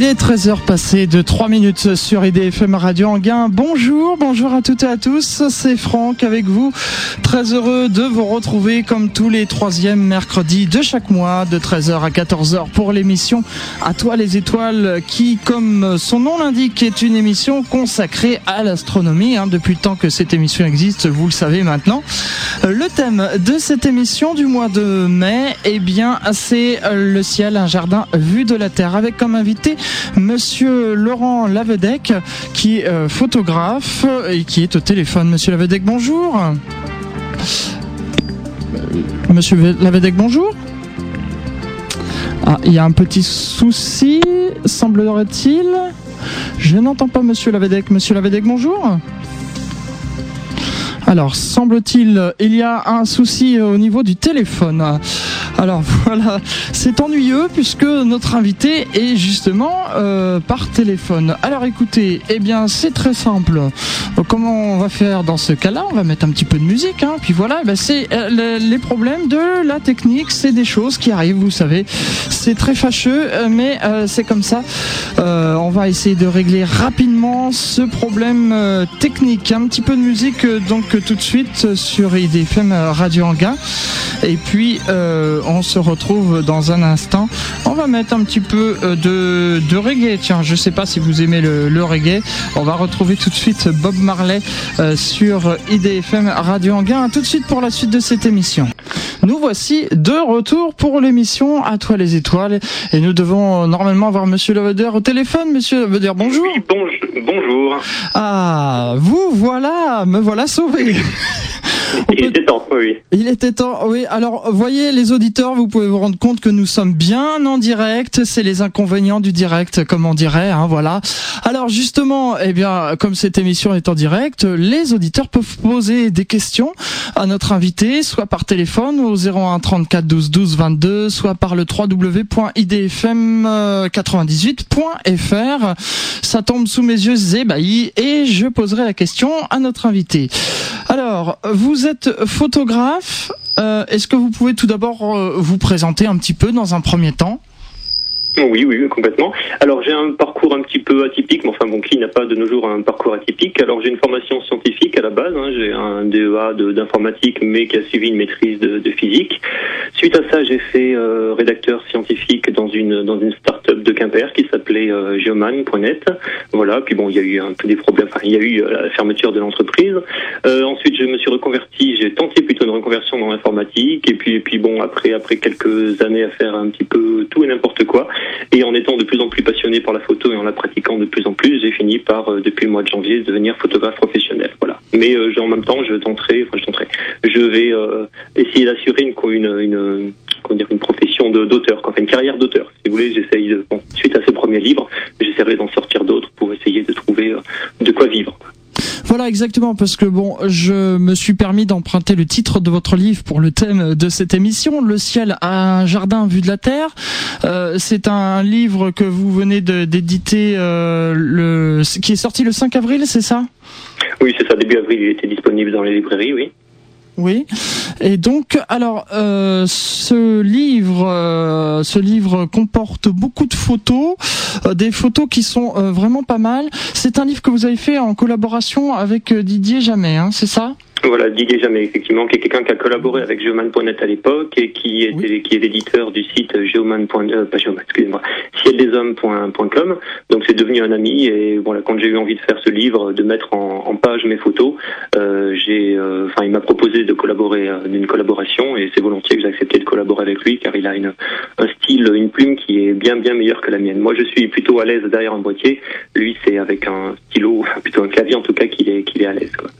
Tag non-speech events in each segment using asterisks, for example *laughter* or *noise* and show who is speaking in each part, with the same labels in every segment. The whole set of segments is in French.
Speaker 1: Il est 13h passé de 3 minutes sur IDFM Radio Anguin. Bonjour, bonjour à toutes et à tous. C'est Franck avec vous. Très heureux de vous retrouver comme tous les troisièmes mercredis de chaque mois de 13h à 14h pour l'émission À toi les étoiles qui, comme son nom l'indique, est une émission consacrée à l'astronomie. Hein, depuis le temps que cette émission existe, vous le savez maintenant. Euh, le thème de cette émission du mois de mai, eh bien, c'est le ciel, un jardin vu de la Terre avec comme invité Monsieur Laurent Lavedec, qui est euh, photographe et qui est au téléphone. Monsieur Lavedec, bonjour. Euh, Monsieur Lavedec, bonjour. Ah, il y a un petit souci, semblerait-il. Je n'entends pas Monsieur Lavedec. Monsieur Lavedec, bonjour. Alors, semble-t-il, il y a un souci au niveau du téléphone. Alors *laughs* voilà, c'est ennuyeux puisque notre invité est justement euh, par téléphone. Alors écoutez, eh bien c'est très simple. Comment on va faire dans ce cas-là? On va mettre un petit peu de musique, hein, puis voilà. Ben, c'est euh, les problèmes de la technique, c'est des choses qui arrivent, vous savez. C'est très fâcheux, euh, mais c'est comme ça. on va essayer de régler rapidement ce problème technique. Un petit peu de musique donc tout de suite sur IDFM Radio Anga. Et puis se retrouve dans un instant. On va mettre un petit peu euh, de, de reggae. Tiens, je sais pas si vous aimez le, le reggae. On va retrouver tout de suite Bob Marley euh, sur IDFM Radio Anguin. Tout de suite pour la suite de cette émission. Nous voici de retour pour l'émission À toi les étoiles. Et nous devons normalement avoir Monsieur Laveder au téléphone. Monsieur Laveder, bonjour.
Speaker 2: Oui, bonjour.
Speaker 1: Ah, vous voilà, me voilà sauvé.
Speaker 2: Il était temps, oui.
Speaker 1: Il était temps, oui. Alors, voyez les auditeurs, vous pouvez vous rendre compte que nous sommes bien en direct. C'est les inconvénients du direct, comme on dirait, hein, voilà. Alors, justement, eh bien, comme cette émission est en direct, les auditeurs peuvent poser des questions à notre invité, soit par téléphone au 01 34 12 12 22, soit par le www.idfm98.fr. Ça tombe sous mes yeux ébahis et je poserai la question à notre invité. Alors, vous êtes photographe. Euh, est-ce que vous pouvez tout d'abord euh, vous présenter un petit peu dans un premier temps?
Speaker 2: Oui, oui, complètement. Alors j'ai un parcours un petit peu atypique, mais enfin bon, qui n'a pas de nos jours un parcours atypique Alors j'ai une formation scientifique à la base, hein. j'ai un DEA d'informatique, mais qui a suivi une maîtrise de, de physique. Suite à ça, j'ai fait euh, rédacteur scientifique dans une dans une start-up de Quimper qui s'appelait euh, geoman.net. Voilà, puis bon, il y a eu un peu des problèmes, enfin il y a eu euh, la fermeture de l'entreprise. Euh, ensuite, je me suis reconverti, j'ai tenté plutôt une reconversion dans l'informatique, et puis et puis bon, après après quelques années à faire un petit peu tout et n'importe quoi, et en étant de plus en plus passionné par la photo et en la pratiquant de plus en plus, j'ai fini par, euh, depuis le mois de janvier, devenir photographe professionnel. Voilà. Mais euh, en même temps, je tenterai, enfin je tenterai, je vais euh, essayer d'assurer une, une, une, dire, une profession d'auteur, enfin une carrière d'auteur. Si vous voulez, j'essaye, bon, suite à ce premier livre, j'essaierai d'en sortir d'autres pour essayer de trouver de quoi vivre.
Speaker 1: Voilà exactement parce que bon, je me suis permis d'emprunter le titre de votre livre pour le thème de cette émission, Le ciel a un jardin vu de la terre. Euh, c'est un livre que vous venez d'éditer, euh, qui est sorti le 5 avril, c'est ça?
Speaker 2: Oui, c'est ça. Début avril, il était disponible dans les librairies, oui.
Speaker 1: Oui. Et donc, alors, euh, ce livre, euh, ce livre comporte beaucoup de photos, euh, des photos qui sont vraiment pas mal. C'est un livre que vous avez fait en collaboration avec Didier Jamais, hein, c'est ça?
Speaker 2: Voilà, Didier Jamais, effectivement, qui est quelqu'un qui a collaboré avec Geoman.net à l'époque et qui est, qui est l'éditeur du site Geoman. Euh, pas Geoman, excusez-moi, cieldeshommes.com. Donc c'est devenu un ami et voilà, quand j'ai eu envie de faire ce livre, de mettre en, en page mes photos, euh, j'ai, euh, enfin, il m'a proposé de collaborer euh, d'une collaboration et c'est volontiers que j'ai accepté de collaborer avec lui car il a une, un style, une plume qui est bien bien meilleure que la mienne. Moi, je suis plutôt à l'aise derrière un boîtier. Lui, c'est avec un stylo, plutôt un clavier en tout cas, qu'il est qu'il est à l'aise. Quoi.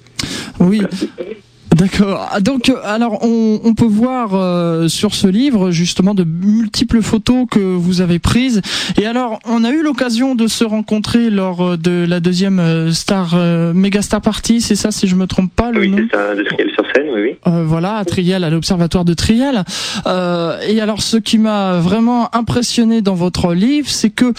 Speaker 1: Oui. D'accord. Ah, donc, alors, on, on peut voir euh, sur ce livre justement de multiples photos que vous avez prises. Et alors, on a eu l'occasion de se rencontrer lors euh, de la deuxième euh, Star euh, Mega Star Party, c'est ça, si je me trompe pas, le
Speaker 2: oui,
Speaker 1: nom
Speaker 2: c'est ça, de sur oui.
Speaker 1: voilà, à Triel, à l'observatoire de Triel. et alors, ce qui m'a vraiment impressionné dans votre livre, c'est que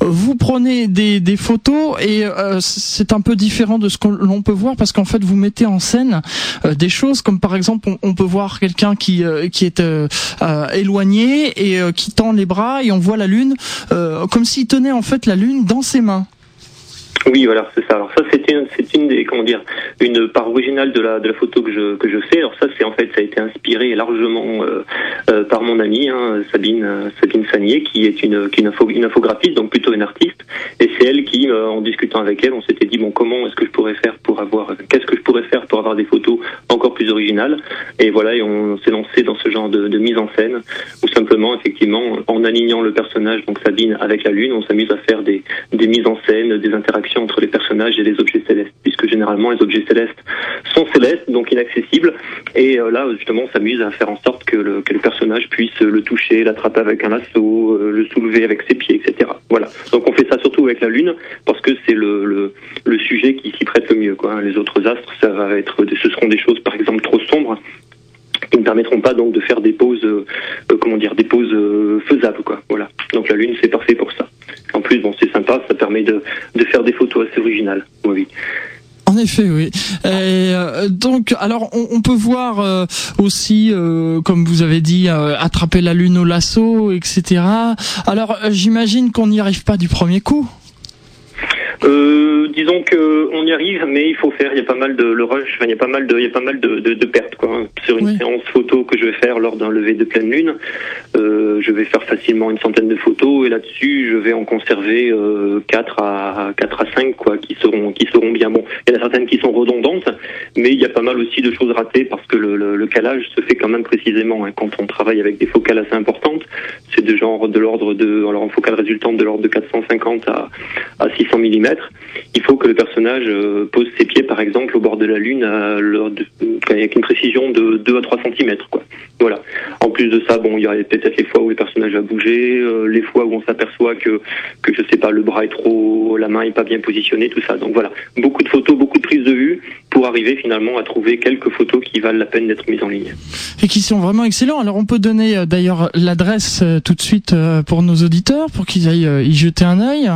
Speaker 1: vous prenez des, des photos et c'est un peu différent de ce que l'on peut voir parce qu'en fait, vous mettez en scène des choses comme par exemple, on, on peut voir quelqu'un qui qui est éloigné et qui tend les bras et on voit la lune comme s'il tenait en fait la lune dans ses mains.
Speaker 2: Oui, voilà, c'est ça. Alors ça, une, c'est une des, comment dire, une part originale de la de la photo que je que je fais. Alors ça, c'est en fait, ça a été inspiré largement euh, euh, par mon amie hein, Sabine euh, Sabine Sagnier, qui est une qui une, info, une infographiste, donc plutôt une artiste. Et c'est elle qui, en discutant avec elle, on s'était dit bon, comment est-ce que je pourrais faire pour avoir, qu'est-ce que je pourrais faire pour avoir des photos encore plus originales? Et voilà, et on s'est lancé dans ce genre de, de mise en scène, ou simplement, effectivement, en alignant le personnage, donc Sabine, avec la lune, on s'amuse à faire des des mises en scène, des interactions entre les personnages et les objets célestes, puisque généralement les objets célestes sont célestes, donc inaccessibles, et euh, là justement on s'amuse à faire en sorte que le, que le personnage puisse le toucher, l'attraper avec un lasso, euh, le soulever avec ses pieds, etc. Voilà. Donc on fait ça surtout avec la Lune, parce que c'est le, le, sujet qui s'y prête le mieux. Quoi. Les autres astres, ça va être, ce seront des choses par exemple trop sombres qui ne permettront pas donc de faire des poses, euh, comment dire, des poses faisables, quoi. Voilà. Donc la Lune, c'est parfait pour ça. En plus, bon, c'est sympa, ça permet de, de faire des photos assez originales. Oui.
Speaker 1: En effet, oui. Et euh, donc, alors, on, on peut voir euh, aussi, euh, comme vous avez dit, attraper la lune au lasso, etc. Alors, j'imagine qu'on n'y arrive pas du premier coup.
Speaker 2: Euh, disons que on y arrive, mais il faut faire. Il y a pas mal de le rush. il y a pas mal de, il y a pas mal de, de, de pertes quoi. Sur une séance photo que je vais faire lors d'un lever de pleine lune, euh, je vais faire facilement une centaine de photos et là-dessus, je vais en conserver euh, 4 à 4 à 5 quoi, qui seront qui seront bien bons. Il y en a certaines qui sont redondantes, mais il y a pas mal aussi de choses ratées parce que le, le, le calage se fait quand même précisément. Hein. Quand on travaille avec des focales assez importantes, c'est de genre de l'ordre de alors en focale résultante de l'ordre de 450 à, à 600 mm il faut que le personnage euh, pose ses pieds, par exemple, au bord de la Lune avec une précision de 2 à 3 cm. Voilà. En plus de ça, bon, il y a peut-être les fois où le personnage a bougé, euh, les fois où on s'aperçoit que, que, je sais pas, le bras est trop, la main est pas bien positionnée, tout ça. Donc voilà, beaucoup de photos, beaucoup de prises de vue pour arriver finalement à trouver quelques photos qui valent la peine d'être mises en ligne.
Speaker 1: Et qui sont vraiment excellents. Alors on peut donner euh, d'ailleurs l'adresse tout de suite pour nos auditeurs pour qu'ils aillent y jeter un œil.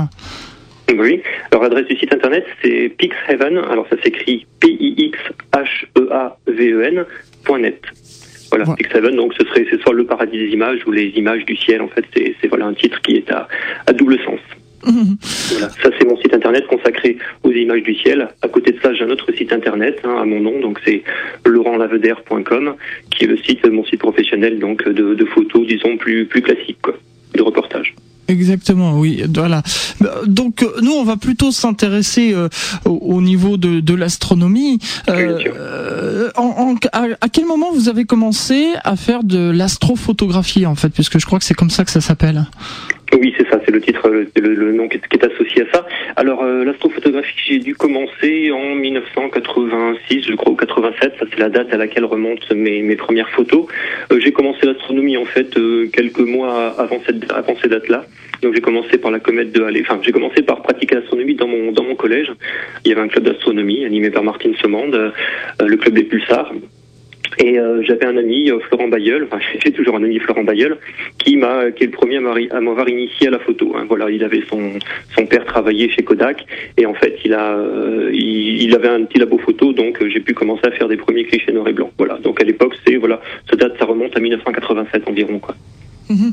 Speaker 2: Oui. Alors l'adresse du site internet c'est pixheaven. Alors ça s'écrit P-I-X-H-E-A-V-E-N.net. Voilà, Pixheaven. Donc ce serait c'est soit le paradis des images ou les images du ciel. En fait, c'est voilà un titre qui est à, à double sens. Voilà, ça c'est mon site internet consacré aux images du ciel. À côté de ça, j'ai un autre site internet hein, à mon nom, donc c'est laurentlaveder.com, qui est le site, mon site professionnel, donc de, de photos, disons plus plus classiques, quoi, de reportages.
Speaker 1: Exactement, oui. Voilà. Donc euh, nous, on va plutôt s'intéresser euh, au, niveau de, de l'astronomie. Euh, en, à, quel moment vous avez commencé à faire de l'astrophotographie en fait, puisque je crois que c'est comme ça que ça s'appelle.
Speaker 2: Oui, c'est c'est le titre, le, nom qui est, associé à ça. Alors, l'astrophotographie, j'ai dû commencer en 1986, je crois, ou 87. Ça, c'est la date à laquelle remontent mes, mes premières photos. j'ai commencé l'astronomie en fait quelques mois avant cette, avant ces dates-là. Donc j'ai commencé par la comète de Halley. Enfin, j'ai commencé par pratiquer l'astronomie dans mon dans mon collège. Il y avait un club d'astronomie animé par Martine Semande, euh, le club des Pulsars. Et euh, j'avais un ami, euh, Florent Bayeul, enfin *laughs* j'ai toujours un ami, Florent Bayeul, qui m'a, qui est le premier à m'avoir initié à la photo. Hein. Voilà, il avait son son père travaillait chez Kodak, et en fait il a, il, il, avait un petit labo photo, donc j'ai pu commencer à faire des premiers clichés noir et blanc. Voilà, donc à l'époque c'est voilà, ça date, ça remonte à 1987 environ quoi.
Speaker 1: Mhm.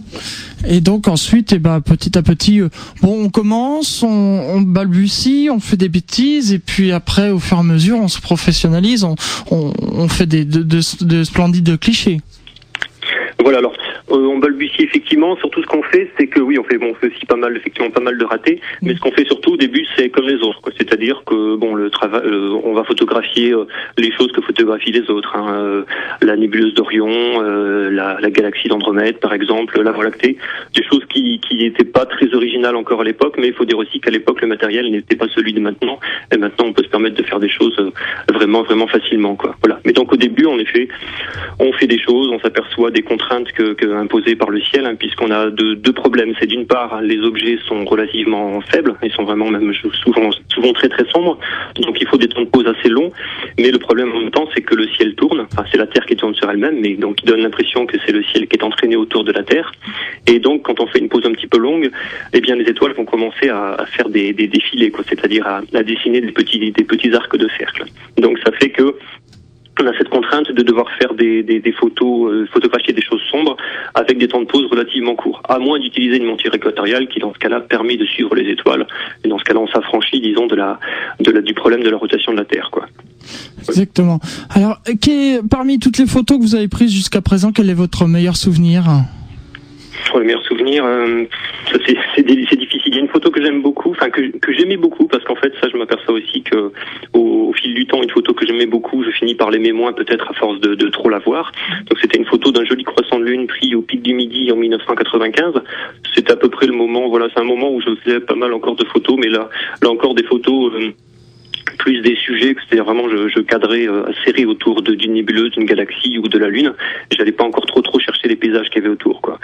Speaker 1: Et donc ensuite, eh ben, petit à petit, euh, bon, on commence, on, on, balbutie, on fait des bêtises, et puis après, au fur et à mesure, on se professionnalise, on, on, fait des, de, de, de splendides clichés.
Speaker 2: Voilà, alors euh, on balbutie effectivement. Surtout, ce qu'on fait, c'est que oui, on fait bon, on fait aussi pas mal, effectivement, pas mal de ratés. Mais ce qu'on fait surtout au début, c'est comme les autres. C'est-à-dire que bon, le travail, euh, on va photographier euh, les choses que photographient les autres. Hein, la nébuleuse d'Orion, la, la, galaxie d'Andromède, par exemple, la Voie lactée, des choses qui qui n'étaient pas très originales encore à l'époque. Mais il faut dire aussi qu'à l'époque, le matériel n'était pas celui de maintenant. Et maintenant, on peut se permettre de faire des choses vraiment, vraiment facilement, quoi. Voilà. Mais donc au début, en effet, on fait des choses, on s'aperçoit des contraintes que imposée par le ciel, hein, puisqu'on a deux, problèmes. C'est d'une part, les objets sont relativement faibles, ils sont vraiment même souvent, souvent très très sombres, donc il faut des temps de pause assez longs. Mais le problème en même temps, c'est que le ciel tourne, enfin c'est la Terre qui tourne sur elle-même, mais donc il donne l'impression que c'est le ciel qui est entraîné autour de la Terre. Et donc quand on fait une pause un petit peu longue, eh bien les étoiles vont commencer à, à faire des, des défilés, quoi, c'est-à-dire à, à dessiner des petits, des petits arcs de cercle. Donc ça fait que on a cette contrainte de devoir faire des, des, des photos, euh, photographier des choses sombres avec des temps de pause relativement courts, à moins d'utiliser une monture équatoriale qui, dans ce cas-là, permet de suivre les étoiles. Et dans ce cas-là, on s'affranchit, disons, de la, de la, du problème de la rotation de la Terre, quoi.
Speaker 1: Exactement. Alors, parmi toutes les photos que vous avez prises jusqu'à présent, quel est votre meilleur souvenir?
Speaker 2: Le meilleur souvenir, euh, c'est difficile. Photo que j'aime beaucoup, enfin que, que j'aimais beaucoup, parce qu'en fait, ça, je m'aperçois aussi que au, au, fil du temps, une photo que j'aimais beaucoup, je finis par l'aimer moins, peut-être à force de, de trop la voir. Donc, c'était une photo d'un joli croissant de lune pris au pic du midi en 1995. C'est à peu près le moment, voilà, c'est un moment où je faisais pas mal encore de photos, mais là, là encore des photos. Euh, plus des sujets, c'est-à-dire vraiment je, cadrais euh, serré autour d'une nébuleuse, d'une galaxie ou de la Lune. J'allais pas encore trop trop chercher les paysages qu'il y avait autour, quoi.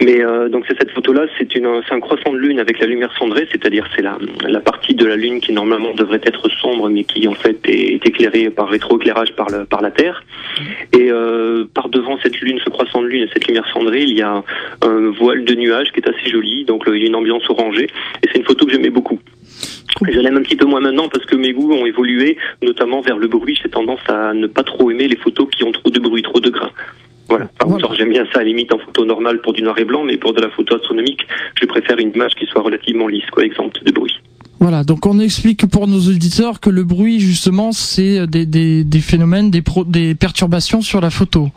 Speaker 2: Mais euh, donc c'est cette photo-là, c'est une un croissant de lune avec la lumière cendrée, c'est-à-dire c'est la la partie de la Lune qui normalement devrait être sombre, mais qui en fait est, est éclairée par rétroéclairage par le, par la Terre. Et euh, par devant cette lune, ce croissant de lune et cette lumière cendrée, il y a un voile de nuages qui est assez joli, donc il y a une ambiance orangée. Et c'est une photo que j'aimais beaucoup. Je l'aime un petit peu moins maintenant parce que mes goûts ont évolué, notamment vers le bruit. J'ai tendance à ne pas trop aimer les photos qui ont trop de bruit, trop de grains. Voilà. voilà. J'aime bien ça à la limite en photo normale pour du noir et blanc, mais pour de la photo astronomique, je préfère une image qui soit relativement lisse, quoi, exempte de bruit.
Speaker 1: Voilà, donc on explique pour nos auditeurs que le bruit, justement, c'est des, des, des, phénomènes, des, pro, des perturbations sur la photo.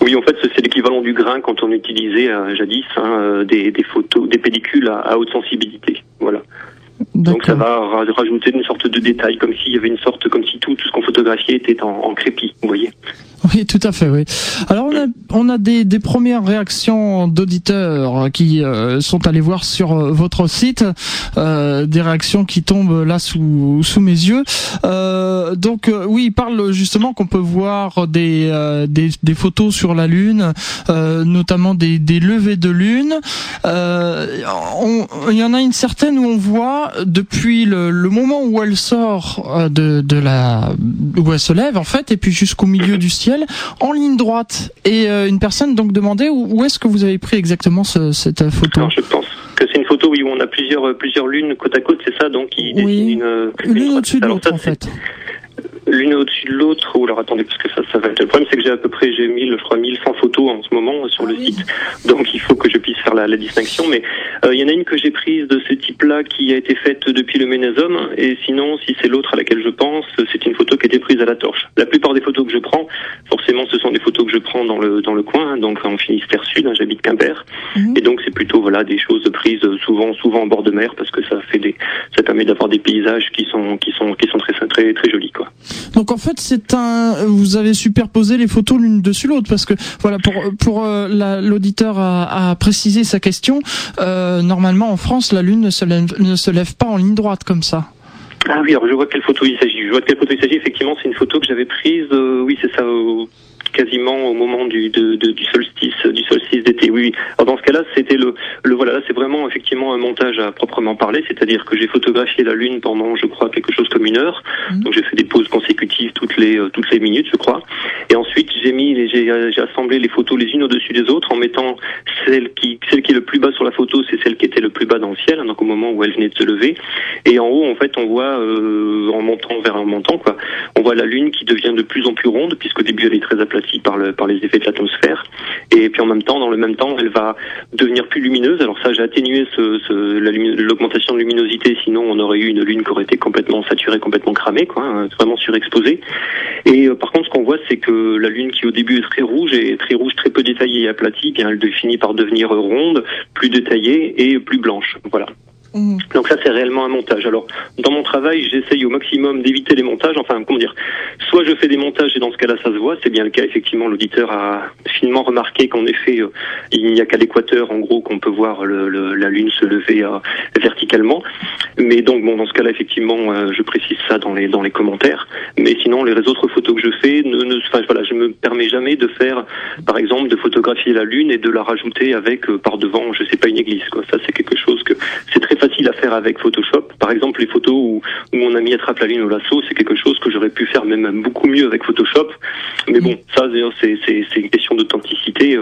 Speaker 2: Oui, en fait, c'est l'équivalent du grain quand on utilisait euh, jadis hein, des, des, photos, des pellicules à, à haute sensibilité. Voilà. Donc ça va rajouter une sorte de détail, comme s'il y avait une sorte, comme si tout, tout ce qu'on photographiait était en, en crépi, vous voyez.
Speaker 1: Oui, tout à fait, oui. Alors on a, on a des, des premières réactions d'auditeurs qui euh, sont allés voir sur euh, votre site, euh, des réactions qui tombent là sous, sous mes yeux. Euh, donc euh, oui, il parle justement qu'on peut voir des, euh, des, des, photos sur la Lune, notamment des, des levées de Lune. Il y en a une certaine où on voit depuis le, le moment où elle sort de, de la où elle se lève en fait, et puis jusqu'au milieu du ciel en ligne droite. Et euh, une personne donc demandait où, est-ce que vous avez pris exactement ce, cette photo
Speaker 2: Alors, Je pense que c'est une photo oui, où on a plusieurs, plusieurs lunes côte à côte, c'est ça donc qui
Speaker 1: oui. une, une, une au-dessus de l'autre en fait
Speaker 2: l'une au-dessus de l'autre. Ou alors attendez, parce que ça, ça va être. Le problème, c'est que j'ai à peu près, j'ai 1000, je crois, 1100 photos en ce moment sur le ah oui. site. Donc il faut que je puisse faire la, la distinction. Mais euh, il y en a une que j'ai prise de ce type-là qui a été faite depuis le Ménésum. Et sinon, si c'est l'autre à laquelle je pense, c'est une photo qui a été prise à la torche. La plupart des photos que je prends, forcément, ce sont des photos que je prends dans le dans le coin, donc en Finistère Sud. Hein, J'habite Quimper. Mmh. Et donc c'est plutôt voilà des choses prises souvent souvent en bord de mer parce que ça fait des ça permet d'avoir des paysages qui sont qui sont qui sont très très très jolis quoi.
Speaker 1: Donc en fait, c'est un. Vous avez superposé les photos l'une dessus l'autre parce que voilà pour pour euh, l'auditeur a, a, précisé sa question. Euh, normalement, en France, la lune ne se lève, ne se lève pas en ligne droite comme ça.
Speaker 2: Ah oui, alors je vois de quelle photo il s'agit. Je vois de quelle photo il s'agit. Effectivement, c'est une photo que j'avais prise. Euh, oui, c'est ça. Quasiment au moment du, de, de, du solstice, du solstice d'été. Oui. Alors dans ce cas-là, c'était le, le voilà, c'est vraiment effectivement un montage à proprement parler, c'est-à-dire que j'ai photographié la lune pendant, je crois, quelque chose comme une heure. Mmh. Donc j'ai fait des pauses consécutives toutes les euh, toutes les minutes, je crois. Et ensuite j'ai mis, j'ai j'ai assemblé les photos les unes au-dessus des autres en mettant celle qui celle qui est le plus bas sur la photo, c'est celle qui était le plus bas dans le ciel, donc au moment où elle venait de se lever. Et en haut, en fait, on voit euh, en montant vers un montant, quoi, on voit la lune qui devient de plus en plus ronde, puisqu'au début elle est très aplatie par le par les effets de l'atmosphère. Et puis en même temps, dans le même temps, elle va devenir plus lumineuse. Alors ça, j'ai atténué ce, ce, l'augmentation de luminosité, sinon on aurait eu une lune qui aurait été complètement saturée, complètement cramée, quoi, hein, vraiment surexposée. Et euh, par contre, ce qu'on voit, c'est que la lune qui au début est très rouge et très rouge, très peu détaillée et aplatie, bien elle finit par devenir ronde, plus détaillée et plus blanche. Voilà. Mmh. Donc ça c'est réellement un montage. Alors dans mon travail j'essaye au maximum d'éviter les montages. Enfin comment dire, soit je fais des montages et dans ce cas-là ça se voit, c'est bien le cas. Effectivement l'auditeur a finement remarqué qu'en effet euh, il n'y a qu'à l'équateur en gros qu'on peut voir la lune se lever euh, médicalement. Mais donc bon, dans ce cas-là, effectivement, euh, je précise ça dans les dans les commentaires. Mais sinon, les autres photos que je fais, ne, ne enfin, voilà, je me permets jamais de faire, par exemple, de photographier la lune et de la rajouter avec par devant, je sais pas, une église. Quoi. Ça, c'est quelque chose que c'est très facile à faire avec Photoshop. Par exemple, les photos où, où mon ami attrape la lune au lasso, c'est quelque chose que j'aurais pu faire même beaucoup mieux avec Photoshop. Mais bon, ça, c'est une question d'authenticité.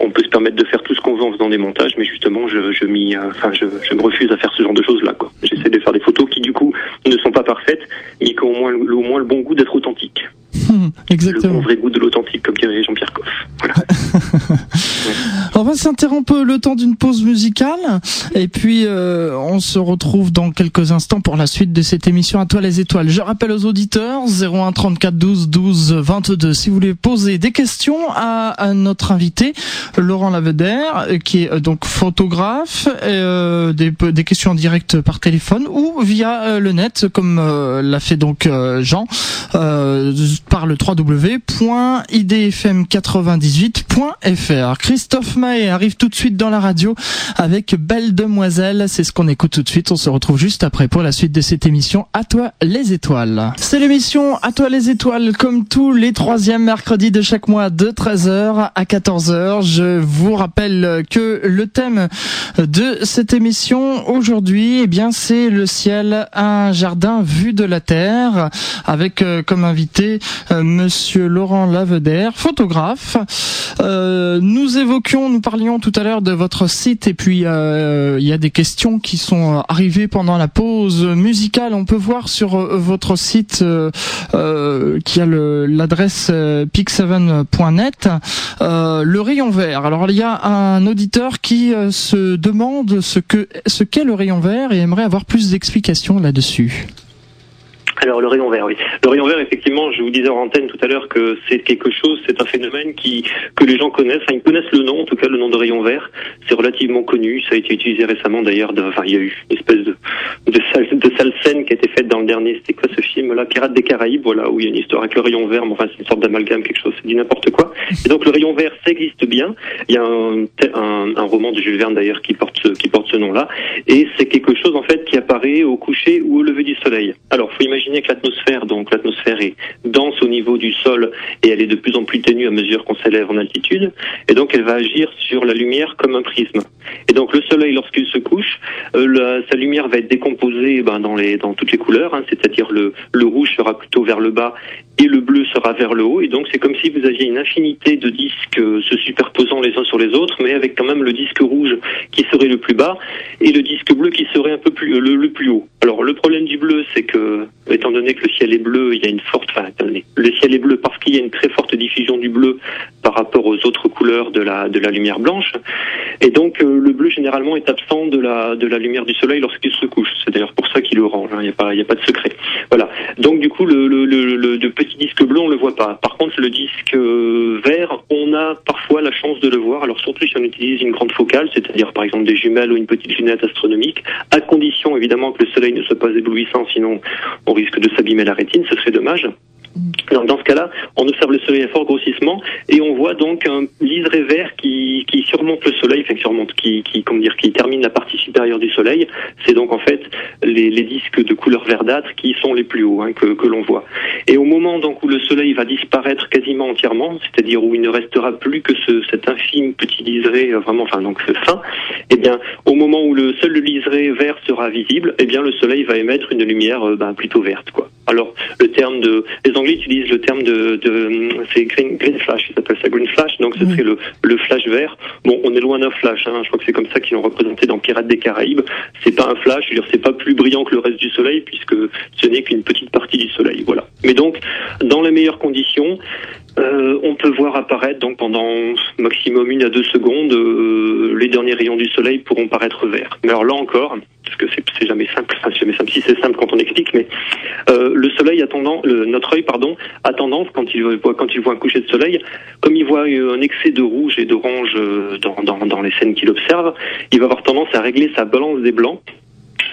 Speaker 2: On peut se permettre de faire tout ce qu'on veut en faisant des montages, mais justement, je, je m'y, enfin, je, je me refuse à faire ce genre de choses là. Quoi. J'essaie de faire des photos qui, du coup, ne sont pas parfaites, mais qui ont au moins, au moins le bon goût d'être authentiques. *laughs*
Speaker 1: Exactement.
Speaker 2: Le vrai goût de l'authentique, comme dirait Jean-Pierre Coff. Voilà. *laughs*
Speaker 1: On va s'interrompre le temps d'une pause musicale et puis euh, on se retrouve dans quelques instants pour la suite de cette émission à toi les étoiles. Je rappelle aux auditeurs 01 34 12 12 22 si vous voulez poser des questions à, à notre invité Laurent Lavedère qui est euh, donc photographe, euh, des, des questions en direct par téléphone ou via euh, le net comme l'a fait donc Jean par le www.idfm98.fr. Christophe Maé arrive tout de suite dans la radio avec Belle Demoiselle. C'est ce qu'on écoute tout de suite. On se retrouve juste après pour la suite de cette émission. À toi les étoiles. C'est l'émission À toi les étoiles comme tous les troisièmes mercredis de chaque mois de 13h à 14h. Je vous rappelle que le thème de cette émission aujourd'hui, eh bien, c'est le ciel, un jardin vu de la terre avec euh, comme invité monsieur Laurent Lavedère, photographe. Euh, nous évoquions, nous parlions tout à l'heure de votre site et puis euh, il y a des questions qui sont arrivées pendant la pause musicale. On peut voir sur euh, votre site euh, euh, qui a l'adresse pic7.net le rayon vert. Alors il y a un auditeur qui se demande ce que ce qu'est le rayon vert et aimerait avoir plus d'explications là-dessus.
Speaker 2: Alors le rayon vert, oui. Le rayon vert, effectivement, je vous disais en antenne tout à l'heure que c'est quelque chose, c'est un phénomène qui que les gens connaissent. Enfin, ils connaissent le nom, en tout cas le nom de rayon vert. C'est relativement connu. Ça a été utilisé récemment d'ailleurs. Enfin, il y a eu une espèce de de sale, de sale scène qui a été faite dans le dernier. C'était quoi ce film-là? Pirates des Caraïbes, voilà, où il y a une histoire avec le rayon vert. Mais enfin, c'est une sorte d'amalgame, quelque chose. C'est dit n'importe quoi. Et donc le rayon vert, ça existe bien. Il y a un, un, un roman de Jules Verne d'ailleurs qui porte ce, qui porte ce nom-là. Et c'est quelque chose en fait qui apparaît au coucher ou au lever du soleil. Alors, faut imaginer l'atmosphère, donc l'atmosphère est dense au niveau du sol et elle est de plus en plus ténue à mesure qu'on s'élève en altitude, et donc elle va agir sur la lumière comme un prisme. Et donc le soleil, lorsqu'il se couche, euh, sa lumière va être décomposée ben, dans, toutes les couleurs, hein, c'est-à-dire le rouge sera plutôt vers le bas et le bleu sera vers le haut, et donc c'est comme si vous aviez une infinité de disques se superposant les uns sur les autres, mais avec quand même le disque rouge qui serait le plus bas et le disque bleu qui serait un peu plus le, le plus haut. Alors le problème du bleu, c'est que étant donné que le ciel est bleu, il y a une forte, enfin, le ciel est bleu parce qu'il y a une très forte diffusion du bleu par rapport aux autres couleurs de la de la lumière blanche, et donc euh, le bleu généralement est absent de la de la lumière du soleil lorsqu'il se couche. C'est d'ailleurs pour ça qu'il est orange. Il n'y a pas il y a pas de secret. Voilà. Donc du coup le le, le, le de petit disque bleu on le voit pas. Par contre le disque euh, vert, on a parfois la chance de le voir. Alors surtout si on utilise une grande focale, c'est-à-dire par exemple des jumelles ou une petite lunette astronomique, à condition évidemment que le soleil ne soit pas éblouissant, sinon on risque de s'abîmer la rétine, ce serait dommage. Donc dans ce cas-là, on observe le soleil à fort grossissement et on voit donc un liseré vert qui, qui surmonte le soleil, enfin qui surmonte, qui, qui comment dire, qui termine la partie supérieure du soleil. C'est donc en fait les, les, disques de couleur verdâtre qui sont les plus hauts hein, que, que l'on voit. Et au moment donc où le soleil va disparaître quasiment entièrement, c'est-à-dire où il ne restera plus que ce, cet infime petit liseré vraiment, enfin donc fin, eh bien au moment où le seul liseré vert sera visible, eh bien le soleil va émettre une lumière euh, ben, plutôt verte quoi. Alors le terme de les Anglais utilisent le terme de, de c'est green, green, flash, ils appellent ça green flash, donc ce serait le, le flash vert. Bon, on est loin d'un flash, hein, je crois que c'est comme ça qu'ils l'ont représenté dans Pirates des Caraïbes. C'est pas un flash, je veux dire, c'est pas plus brillant que le reste du soleil puisque ce n'est qu'une petite partie du soleil, voilà. Mais donc, dans les meilleures conditions, euh, on peut voir apparaître donc pendant maximum une à deux secondes euh, les derniers rayons du soleil pourront paraître verts. Mais alors là encore, parce que c'est jamais simple, c'est jamais simple si c'est simple quand on explique, mais euh, le soleil a tendance, le, notre œil pardon, a tendance quand il voit quand il voit un coucher de soleil, comme il voit un excès de rouge et d'orange dans, dans, dans les scènes qu'il observe, il va avoir tendance à régler sa balance des blancs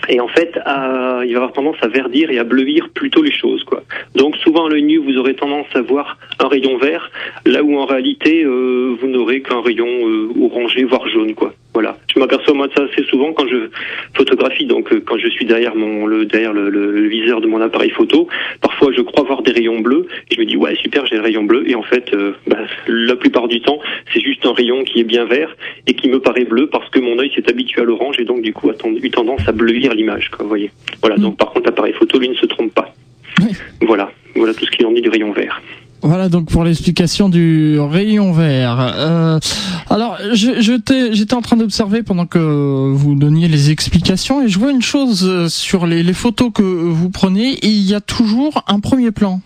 Speaker 2: et en fait, à, il va avoir tendance à verdir et à bleuir plutôt les choses, quoi. Donc souvent à l'œil nu, vous aurez tendance à voir un rayon vert, là où en réalité, euh, vous n'aurez qu'un rayon euh, orangé, voire jaune, quoi. Voilà. Je m'aperçois moi de ça assez souvent quand je photographie, donc euh, quand je suis derrière mon le derrière le, le, viseur de mon appareil photo. Parfois, je crois voir des rayons bleus et je me dis ouais super, j'ai le rayon bleu. Et en fait, euh, bah, la plupart du temps, c'est juste un rayon qui est bien vert et qui me paraît bleu parce que mon œil s'est habitué à l'orange et donc du coup a eu tendance à bleuir l'image. Vous voyez. Voilà. Mm. Donc par contre, l'appareil photo lui ne se trompe pas. Voilà. Voilà tout ce qu'il en dit du rayon vert.
Speaker 1: Voilà donc pour l'explication du rayon vert. Euh, alors j'étais en train d'observer pendant que vous donniez les explications et je vois une chose euh, sur les, les photos que vous prenez, il y a toujours un premier plan.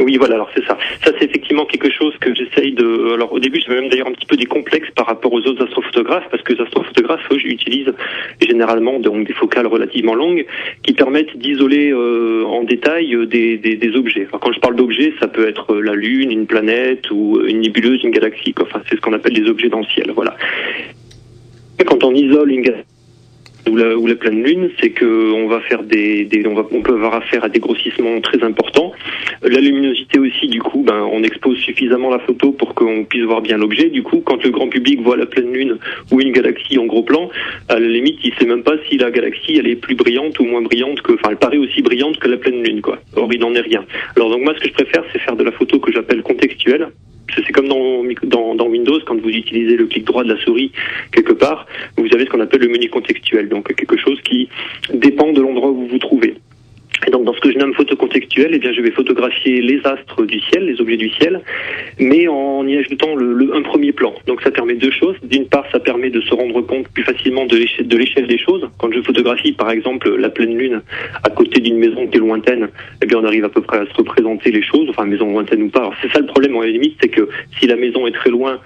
Speaker 2: Oui, voilà, alors c'est ça. Ça, c'est effectivement quelque chose que j'essaye de... Alors au début, j'avais même d'ailleurs un petit peu des complexes par rapport aux autres astrophotographes, parce que les astrophotographes, eux, utilisent généralement donc, des focales relativement longues qui permettent d'isoler euh, en détail euh, des, des, des objets. Alors, quand je parle d'objets, ça peut être la Lune, une planète ou une nébuleuse, une galaxie. Enfin, c'est ce qu'on appelle des objets dans le ciel. Voilà. Quand on isole une galaxie, ou la, pleine lune, c'est que on va faire des, des on, va, on, peut avoir affaire à des grossissements très importants. La luminosité aussi, du coup, ben, on expose suffisamment la photo pour qu'on puisse voir bien l'objet. Du coup, quand le grand public voit la pleine lune ou une galaxie en gros plan, à la limite, il sait même pas si la galaxie elle est plus brillante ou moins brillante que, enfin, elle paraît aussi brillante que la pleine lune, quoi. Or, il n'en est rien. Alors donc moi, ce que je préfère, c'est faire de la photo que j'appelle contextuelle c'est comme dans, Windows, quand vous utilisez le clic droit de la souris quelque part, vous avez ce qu'on appelle le menu contextuel, donc quelque chose qui dépend de l'endroit où vous vous trouvez. Et donc dans ce que je nomme photo contextuelle, eh bien je vais photographier les astres du ciel, les objets du ciel, mais en y ajoutant le, un premier plan. Donc ça permet deux choses. D'une part, ça permet de se rendre compte plus facilement de l'échelle des choses. Quand je photographie par exemple la pleine lune à côté d'une maison qui est lointaine, eh bien on arrive à peu près à se représenter les choses, enfin maison lointaine ou pas. C'est ça le problème en limite, c'est que si la maison est très loin,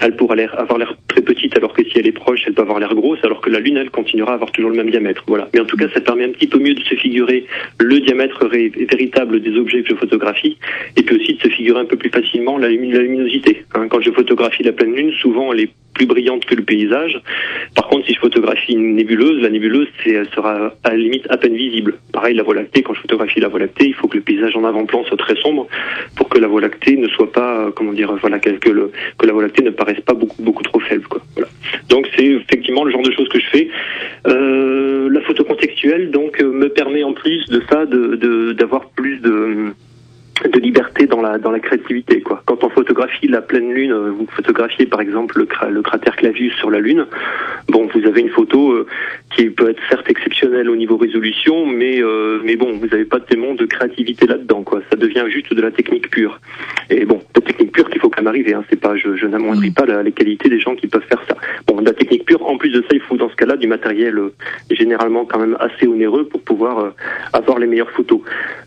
Speaker 2: elle pourra avoir l'air très petite, alors que si elle est proche, elle peut avoir l'air grosse, alors que la Lune, elle continuera à avoir toujours le même diamètre. Voilà. Mais en tout cas, ça permet un petit peu mieux de se figurer le diamètre véritable des objets que je photographie, et puis aussi de se figurer un peu plus facilement la, luminosité. Hein. quand je photographie la pleine Lune, souvent elle est plus brillante que le paysage. Par contre, si je photographie une nébuleuse, la nébuleuse sera à la limite à peine visible. Pareil, la Voie lactée, quand je photographie la Voie lactée, il faut que le paysage en avant-plan soit très sombre pour que la Voie lactée ne soit pas, euh, comment dire, voilà, que, le, que la Voie lactée ne paraisse pas beaucoup, beaucoup trop faible. Quoi. Voilà. Donc c'est effectivement le genre de choses que je fais. Euh, la photo contextuelle, donc, euh, me permet en plus de ça d'avoir de, plus de de liberté dans la dans la créativité quoi. Quand on photographie la pleine lune, euh, vous photographiez par exemple le, cratère Clavius sur la lune. Bon, vous avez une photo euh, qui peut être certes exceptionnelle au niveau résolution, mais euh, mais bon, vous n'avez pas tellement de créativité là-dedans quoi. Ça devient juste de la technique pure. Et bon, de technique pure qu'il faut quand même arriver. Hein. C'est pas, je, je n'amoindris pas la, les qualités des gens qui peuvent faire ça. Bon, de la technique pure. En plus de ça, il faut dans ce cas-là du matériel généralement quand même assez onéreux pour pouvoir avoir les meilleures photos.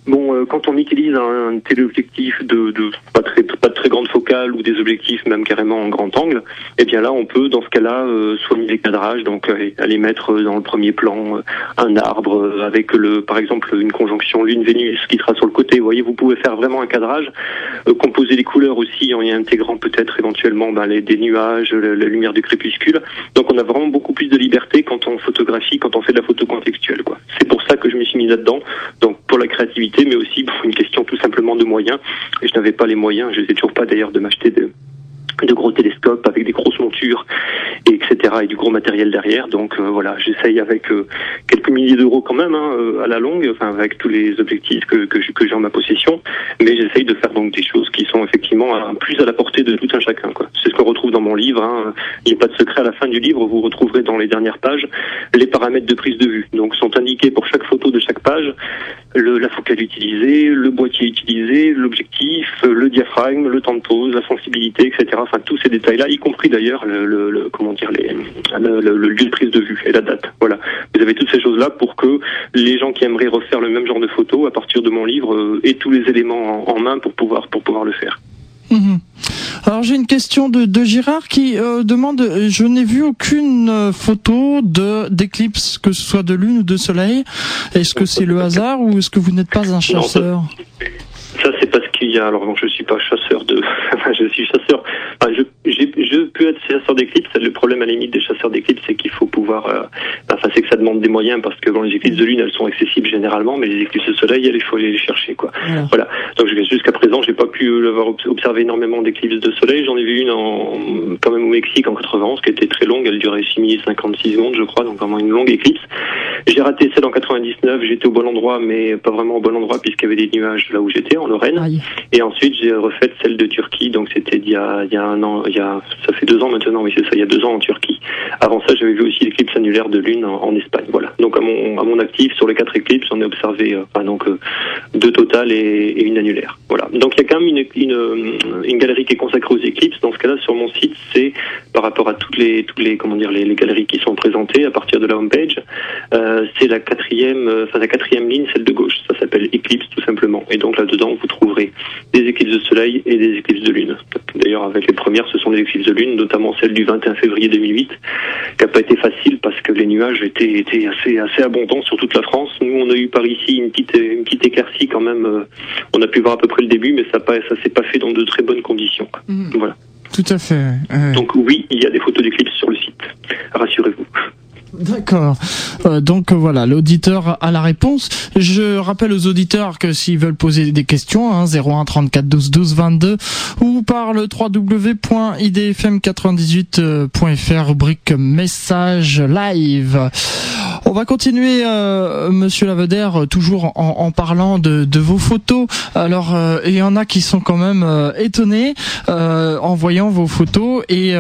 Speaker 2: Bon, quand on utilise un téléobjectif de, de pas très pas de très grande focale ou des objectifs même carrément en grand angle, eh bien là on peut dans ce cas-là euh, soigner les cadrages, donc euh, aller mettre dans le premier plan euh, un arbre avec le par exemple une conjonction lune-Vénus qui sera sur le côté. Vous voyez, vous pouvez faire vraiment un cadrage, composer les couleurs aussi en y intégrant peut-être éventuellement ben, les, des nuages, la, lumière du crépuscule. Donc on a vraiment beaucoup plus de liberté quand on photographie, quand on fait de la photo contextuelle. C'est pour ça que je me suis mis là-dedans. Donc pour la créativité, mais aussi pour une question tout simplement de moyens. Et je n'avais pas les moyens, je n'ai toujours pas d'ailleurs de m'acheter de, de gros télescopes avec des grosses montures, et etc. et du gros matériel derrière. Donc euh, voilà, j'essaye avec euh, quelques milliers d'euros quand même hein, euh, à la longue, enfin avec tous les objectifs que, que, j'ai en ma possession, mais j'essaye de faire donc des choses qui sont effectivement plus à la portée de tout un chacun. C'est ce qu'on retrouve dans mon livre. Hein. Il n'y a pas de secret à la fin du livre. Vous retrouverez dans les dernières pages les paramètres de prise de vue. Donc sont indiqués pour chaque photo de chaque page le, la focale utilisée, le boîtier utilisé, l'objectif, le diaphragme, le temps de pause, la sensibilité, etc enfin tous ces détails-là, y compris d'ailleurs le, le, comment dire les, le, lieu de prise de vue et la date. Voilà, vous avez toutes ces choses-là pour que les gens qui aimeraient refaire le même genre de photo à partir de mon livre euh, aient tous les éléments en, main pour pouvoir pour pouvoir le faire.
Speaker 1: Mhm. Alors j'ai une question de, de Girard qui euh, demande je n'ai vu aucune euh, photo de d'éclipse que ce soit de lune ou de soleil. Est-ce que c'est le hasard ou est-ce que vous n'êtes pas un chasseur?
Speaker 2: ça, c'est parce Alors, bon, je suis pas chasseur de. *laughs* je suis chasseur. Peux être chasseur d'éclipses. Le problème à la limite des chasseurs d'éclipses, c'est qu'il faut pouvoir, euh, enfin, c'est que ça demande des moyens parce que bon, les éclipses de lune, elles sont accessibles généralement, mais les éclipses de soleil, il faut aller les chercher, quoi. Voilà. Donc jusqu'à présent, j'ai pas pu avoir observé énormément d'éclipses de soleil. J'en ai vu une en, quand même au Mexique en 91, qui était très longue. Elle durait 6056 secondes, je crois, donc vraiment une longue éclipse. J'ai raté celle en 99. J'étais au bon endroit, mais pas vraiment au bon endroit puisqu'il y avait des nuages là où j'étais, en Lorraine. Et ensuite, j'ai refait celle de Turquie. Donc c'était il y a, il y a un an, il y a, ça fait deux ans maintenant. Oui, c'est ça, il y a deux ans en Turquie. Avant ça, j'avais vu aussi l'éclipse annulaire de lune en, Espagne. Voilà. Donc à mon, à mon actif, sur les quatre éclipses, on a observé euh, donc euh, deux totales et, une annulaire. Voilà. Donc il y a quand même une, une, une, galerie qui est consacrée aux éclipses. Dans ce cas-là, sur mon site, c'est par rapport à toutes les toutes les comment dire les, galeries qui sont présentées à partir de la homepage. Euh, c'est la quatrième, euh, enfin la quatrième ligne, celle de gauche. Ça s'appelle éclipse tout simplement. Et donc là-dedans, vous trouverez des éclipses de soleil et des éclipses de lune. D'ailleurs, avec les premières, ce sont des éclipses de lune, notamment celle du 21 février 2008, qui n'a pas été facile parce que les nuages étaient, étaient assez, assez abondants sur toute la France. Nous, on a eu par ici une petite, une petite éclaircie quand même. Euh, on a pu voir à peu près le début, mais ça ne ça s'est pas fait dans de très bonnes conditions.
Speaker 1: Mmh. Voilà. Tout à fait.
Speaker 2: Donc oui, il y a des photos d'éclipses sur le site. Rassurez-vous.
Speaker 1: D'accord. Euh, donc voilà, l'auditeur a la réponse. Je rappelle aux auditeurs que s'ils veulent poser des questions, hein, 01 34 12 12 22 ou par le www.idfm98.fr rubrique message live. On va continuer, euh, Monsieur Laveder, toujours en, parlant de, vos photos. Alors, euh, il y en a qui sont quand même euh, étonnés en voyant vos photos et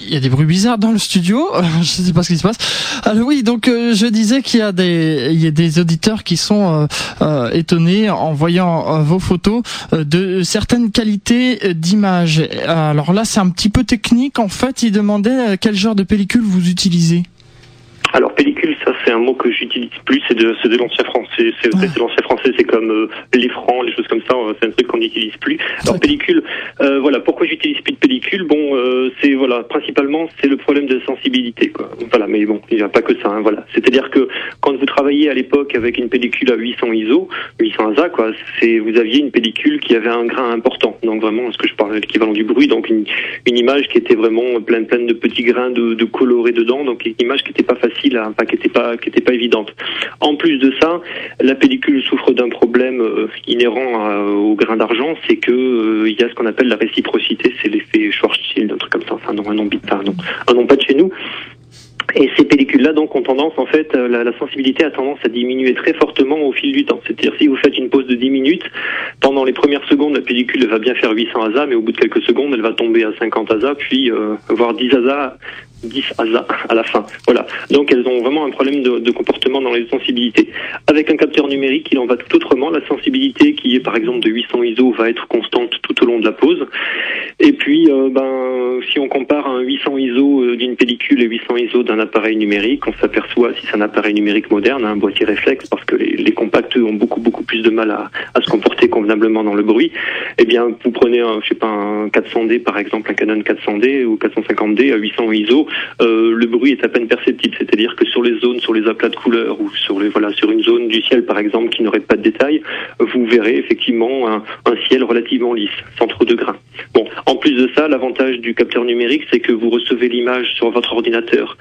Speaker 1: il y a des bruits bizarres dans le studio. *laughs* je sais pas ce qui se passe. Alors oui, donc euh, je disais qu'il y a des il y a des auditeurs qui sont euh, euh, étonnés en voyant vos photos de certaines qualités d'image. Alors là, c'est un petit peu technique. En fait, ils demandaient quel genre de pellicule vous utilisez?
Speaker 2: Alors pellicule, ça c'est un mot que j'utilise plus, c'est de, de l'ancien français. C'est l'ancien français, c'est comme euh, les francs, les choses comme ça. Euh, c'est un truc qu'on n'utilise plus. Alors pellicule, euh, voilà. Pourquoi j'utilise plus de pellicule? Bon, euh, c'est voilà, principalement c'est le problème de sensibilité, quoi. Voilà, mais bon, il n'y a pas que ça. Hein, voilà. C'est-à-dire que quand vous travaillez à l'époque avec une pellicule à 800 ISO, 800 ASA, quoi, c'est vous aviez une pellicule qui avait un grain important. Donc vraiment, ce que je parle, l'équivalent du bruit, donc une, une image qui était vraiment pleine pleine de petits grains de, de colorés dedans, donc une image qui n'était pas facile qui n'était pas qui était pas évidente. En plus de ça, la pellicule souffre d'un problème euh, inhérent au grain d'argent, c'est que euh, y a ce qu'on appelle la réciprocité, c'est l'effet Schwarzschild, un truc comme ça, enfin non, un nom, non, un nom pas de chez nous. Et ces pellicules-là, donc, ont tendance, en fait, euh, la, sensibilité a tendance à diminuer très fortement au fil du temps. C'est-à-dire, si vous faites une pause de 10 minutes, pendant les premières secondes, la pellicule va bien faire 800 ASA, mais au bout de quelques secondes, elle va tomber à 50 ASA, puis euh, voire 10 ASA 10 ASA à la fin. Voilà. Donc elles ont vraiment un problème de, de, comportement dans les sensibilités. Avec un capteur numérique, il en va tout autrement. La sensibilité qui est par exemple de 800 ISO va être constante tout au long de la pause. Et puis, euh, ben, si on compare un 800 ISO euh, d'une pellicule et 800 ISO d'un appareil numérique, on s'aperçoit si c'est un appareil numérique moderne, un boîtier réflexe, parce que les, les compacts ont beaucoup beaucoup plus de mal à, à, se comporter convenablement dans le bruit. Eh bien, vous prenez un, je sais pas, un 400D par exemple, un Canon 400D ou 450D à 800 ISO, euh, le bruit est à peine perceptible. C'est-à-dire que sur les zones, sur les aplats de couleurs ou sur les voilà, sur une zone du ciel par exemple qui n'aurait pas de détails, vous verrez effectivement un, ciel relativement lisse, sans trop de grains. Bon, en plus de ça, l'avantage du capteur numérique, c'est que vous recevez l'image sur votre ordinateur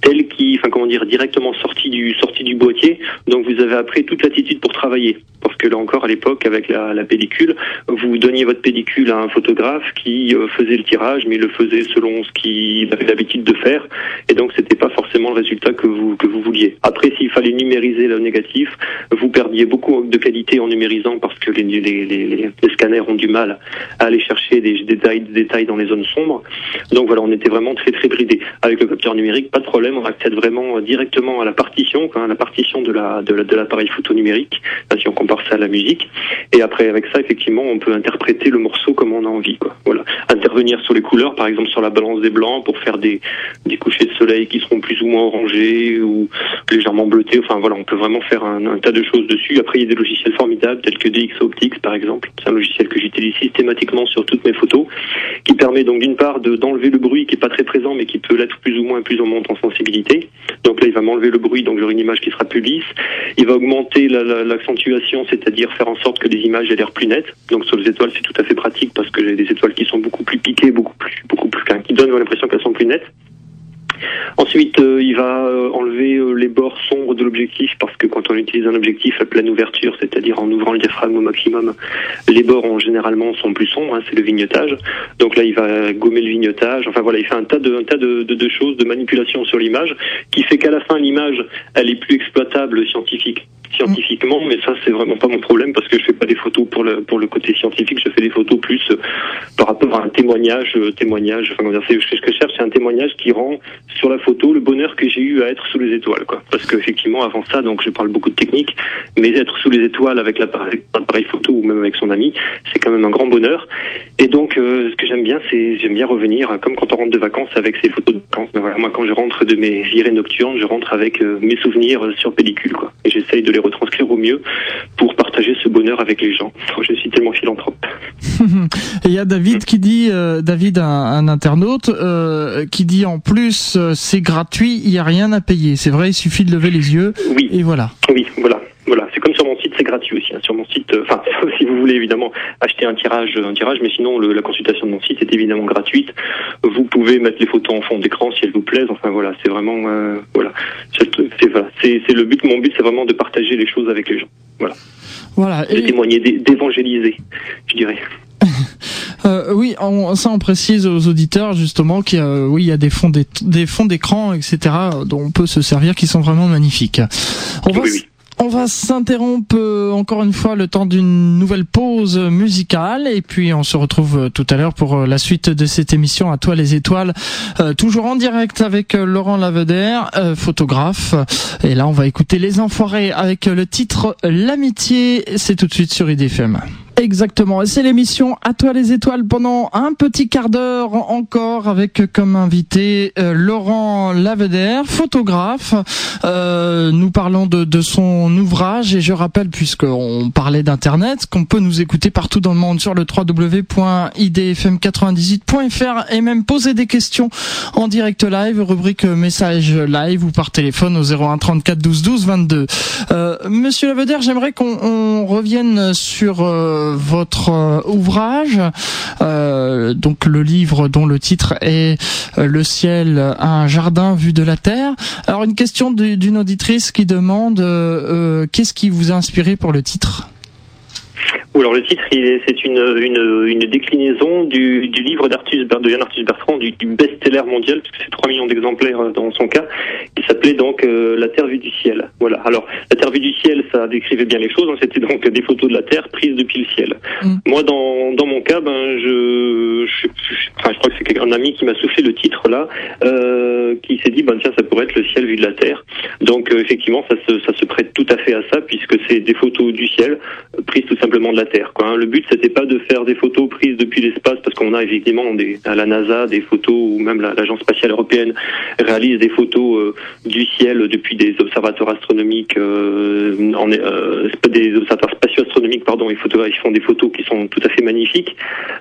Speaker 2: telle qui, enfin comment dire, directement sortie du sortie du boîtier. Donc vous avez après toute l'attitude pour travailler. Parce que là encore, à l'époque, avec la, la, pellicule, vous donniez votre pellicule à un photographe qui euh, faisait le tirage, mais il le faisait selon ce qu'il avait l'habitude de faire, et donc c'était pas forcément le résultat que vous que vous vouliez. Après, s'il fallait numériser le négatif, vous perdiez beaucoup de qualité en numérisant parce que les, les, les, les scanners ont du mal à aller chercher des détails, des détails dans les zones sombres. Donc voilà, on était vraiment très très bridé. Avec le capteur numérique, pas de problème, on accède vraiment directement à la partition, à la partition de la de l'appareil photo numérique, si on compare ça à la musique. Et après, avec ça, effectivement, on peut interpréter le morceau comme on a envie. Quoi. Voilà. Intervenir sur les couleurs, par exemple sur la balance des blancs, pour faire des, des couchers de soleil qui seront plus ou moins orangés ou légèrement bleutés. Enfin voilà, on peut vraiment faire un, tas de choses dessus. Après, il y a des logiciels formidables tels que DxO Optics par exemple. C'est un logiciel que j'utilise systématiquement sur toutes mes photos, qui permet donc d'une part d'enlever le bruit qui est pas très présent, mais qui peut l'être plus ou moins plus en monte en sensibilité. Donc là, il va m'enlever le bruit, donc j'aurai une image qui sera plus lisse. Il va augmenter l'accentuation, c'est-à-dire faire en sorte que les images aient l'air plus nettes. Donc sur les étoiles, c'est tout à fait pratique parce que j'ai des étoiles qui sont beaucoup plus piquées, beaucoup plus, beaucoup plus, qui donnent l'impression qu'elles sont plus nettes. Ensuite, euh, il va euh, enlever euh, les bords sombres de l'objectif parce que quand on utilise un objectif à pleine ouverture, c'est-à-dire en ouvrant le diaphragme au maximum, les bords en généralement sont plus sombres, hein, c'est le vignotage. Donc là, il va gommer le vignotage. Enfin voilà, il fait un tas de, un tas de, de, de choses, de manipulations sur l'image, qui fait qu'à la fin, l'image, elle est plus exploitable scientifique scientifiquement, mais ça c'est vraiment pas mon problème parce que je fais pas des photos pour le pour le côté scientifique, je fais des photos plus euh, par rapport à un témoignage, euh, témoignage. Enfin, c'est ce que je cherche, c'est un témoignage qui rend sur la photo le bonheur que j'ai eu à être sous les étoiles, quoi. Parce qu'effectivement avant ça, donc je parle beaucoup de technique, mais être sous les étoiles avec l'appareil photo ou même avec son ami, c'est quand même un grand bonheur. Et donc euh, ce que j'aime bien, c'est j'aime bien revenir comme quand on rentre de vacances avec ses photos de vacances. Ben voilà, moi quand je rentre de mes virées nocturnes, je rentre avec mes souvenirs sur pellicule, quoi. Et j'essaye de les retranscrire au mieux pour partager ce bonheur avec les gens. Je suis tellement philanthrope. *laughs*
Speaker 1: Et il y a David qui dit, euh, David, un, internaute, euh, qui dit en plus euh, c'est gratuit, il n'y a rien à payer. C'est vrai, il suffit de lever les yeux.
Speaker 2: Oui.
Speaker 1: Et voilà.
Speaker 2: Oui, voilà. Voilà, c'est comme sur mon site, c'est gratuit aussi. Hein. Sur mon site, enfin, *laughs* si vous voulez évidemment acheter un tirage, un tirage, mais sinon la consultation de mon site est évidemment gratuite. Vous pouvez mettre les photos en fond d'écran si elles vous plaisent. Enfin voilà, c'est vraiment voilà, c'est le but. Mon but, c'est vraiment de partager les choses avec les gens. Voilà.
Speaker 1: Voilà.
Speaker 2: De témoigner, d'évangéliser, je dirais. *laughs*
Speaker 1: Euh, oui, on, ça on précise aux auditeurs justement qu'il y a, oui, il y a des fonds des, fonds d'écran, etc. dont on peut se servir qui sont vraiment magnifiques. On va, on va s'interrompre euh, encore une fois le temps d'une nouvelle pause musicale et puis on se retrouve euh, tout à l'heure pour euh, la suite de cette émission à toi les étoiles, toujours en direct avec Laurent Laveder, photographe. Et là on va écouter Les Enfoirés avec le titre L'amitié. C'est tout de suite sur IDFM. Exactement. Et c'est l'émission À toi les étoiles pendant un petit quart d'heure encore avec comme invité euh, Laurent Laveder, photographe. Euh, nous parlons de, de, son ouvrage et je rappelle, puisqu'on parlait d'Internet, qu'on peut nous écouter partout dans le monde sur le www.idfm98.fr et même poser des questions en direct live, rubrique message live ou par téléphone au 01 34 12 12 22. Euh, Monsieur Laveder, j'aimerais qu'on revienne sur... Euh, votre euh, ouvrage, euh, donc le livre dont le titre est euh, Le ciel, un jardin vu de la terre. Alors une question d'une auditrice qui demande qu'est-ce qui vous a inspiré pour le titre?
Speaker 2: Alors le titre, c'est une, une, une, déclinaison du, du livre d'Arthus de Yann Arthus Bertrand, du, du best-seller mondial, puisque c'est 3 millions d'exemplaires euh, dans son cas, qui s'appelait donc euh, La Terre vue du ciel. Voilà. Alors la Terre vue du ciel, ça décrivait bien les choses. Hein. C'était donc des photos de la Terre prises depuis le ciel. Mm. Moi, dans, dans mon cas, ben je, je, enfin, je crois que c'est un ami qui m'a soufflé le titre là, euh, qui s'est dit ben tiens, ça pourrait être le ciel vu de la Terre. Donc euh, effectivement, ça se, ça se prête tout à fait à ça, puisque c'est des photos du ciel prises tout simplement de la Terre. Quoi, hein. Le but, c'était pas de faire des photos prises depuis l'espace, parce qu'on a effectivement des, à la NASA des photos, ou même l'Agence spatiale européenne réalise des photos euh, du ciel depuis des observateurs astronomiques, euh, euh, des observateurs spatio-astronomiques, pardon, ils, ils font des photos qui sont tout à fait magnifiques.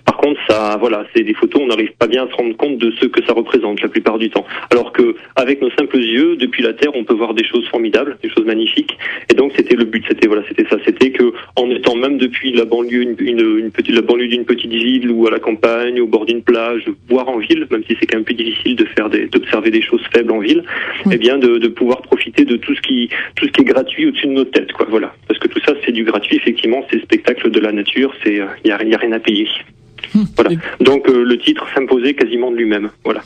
Speaker 2: Par contre, ça, voilà, c'est des photos, on n'arrive pas bien à se rendre compte de ce que ça représente la plupart du temps. Alors que, avec nos simples yeux, depuis la Terre, on peut voir des choses formidables, des choses magnifiques. Et donc, c'était le but, c'était voilà, c'était ça, c'était que, en étant même depuis la banlieue, une, une, petite, la banlieue d'une petite ville ou à la campagne, au bord d'une plage, voire en ville, même si c'est quand même plus difficile de faire des, d'observer des choses faibles en ville, eh bien, de, de, pouvoir profiter de tout ce qui, tout ce qui est gratuit au-dessus de nos têtes, quoi. Voilà, parce que tout ça, c'est du gratuit. Effectivement, c'est spectacle de la nature, c'est, il euh, y, a, y a rien à payer. Hum. Voilà. Donc euh, le titre s'imposait quasiment de lui-même. Voilà.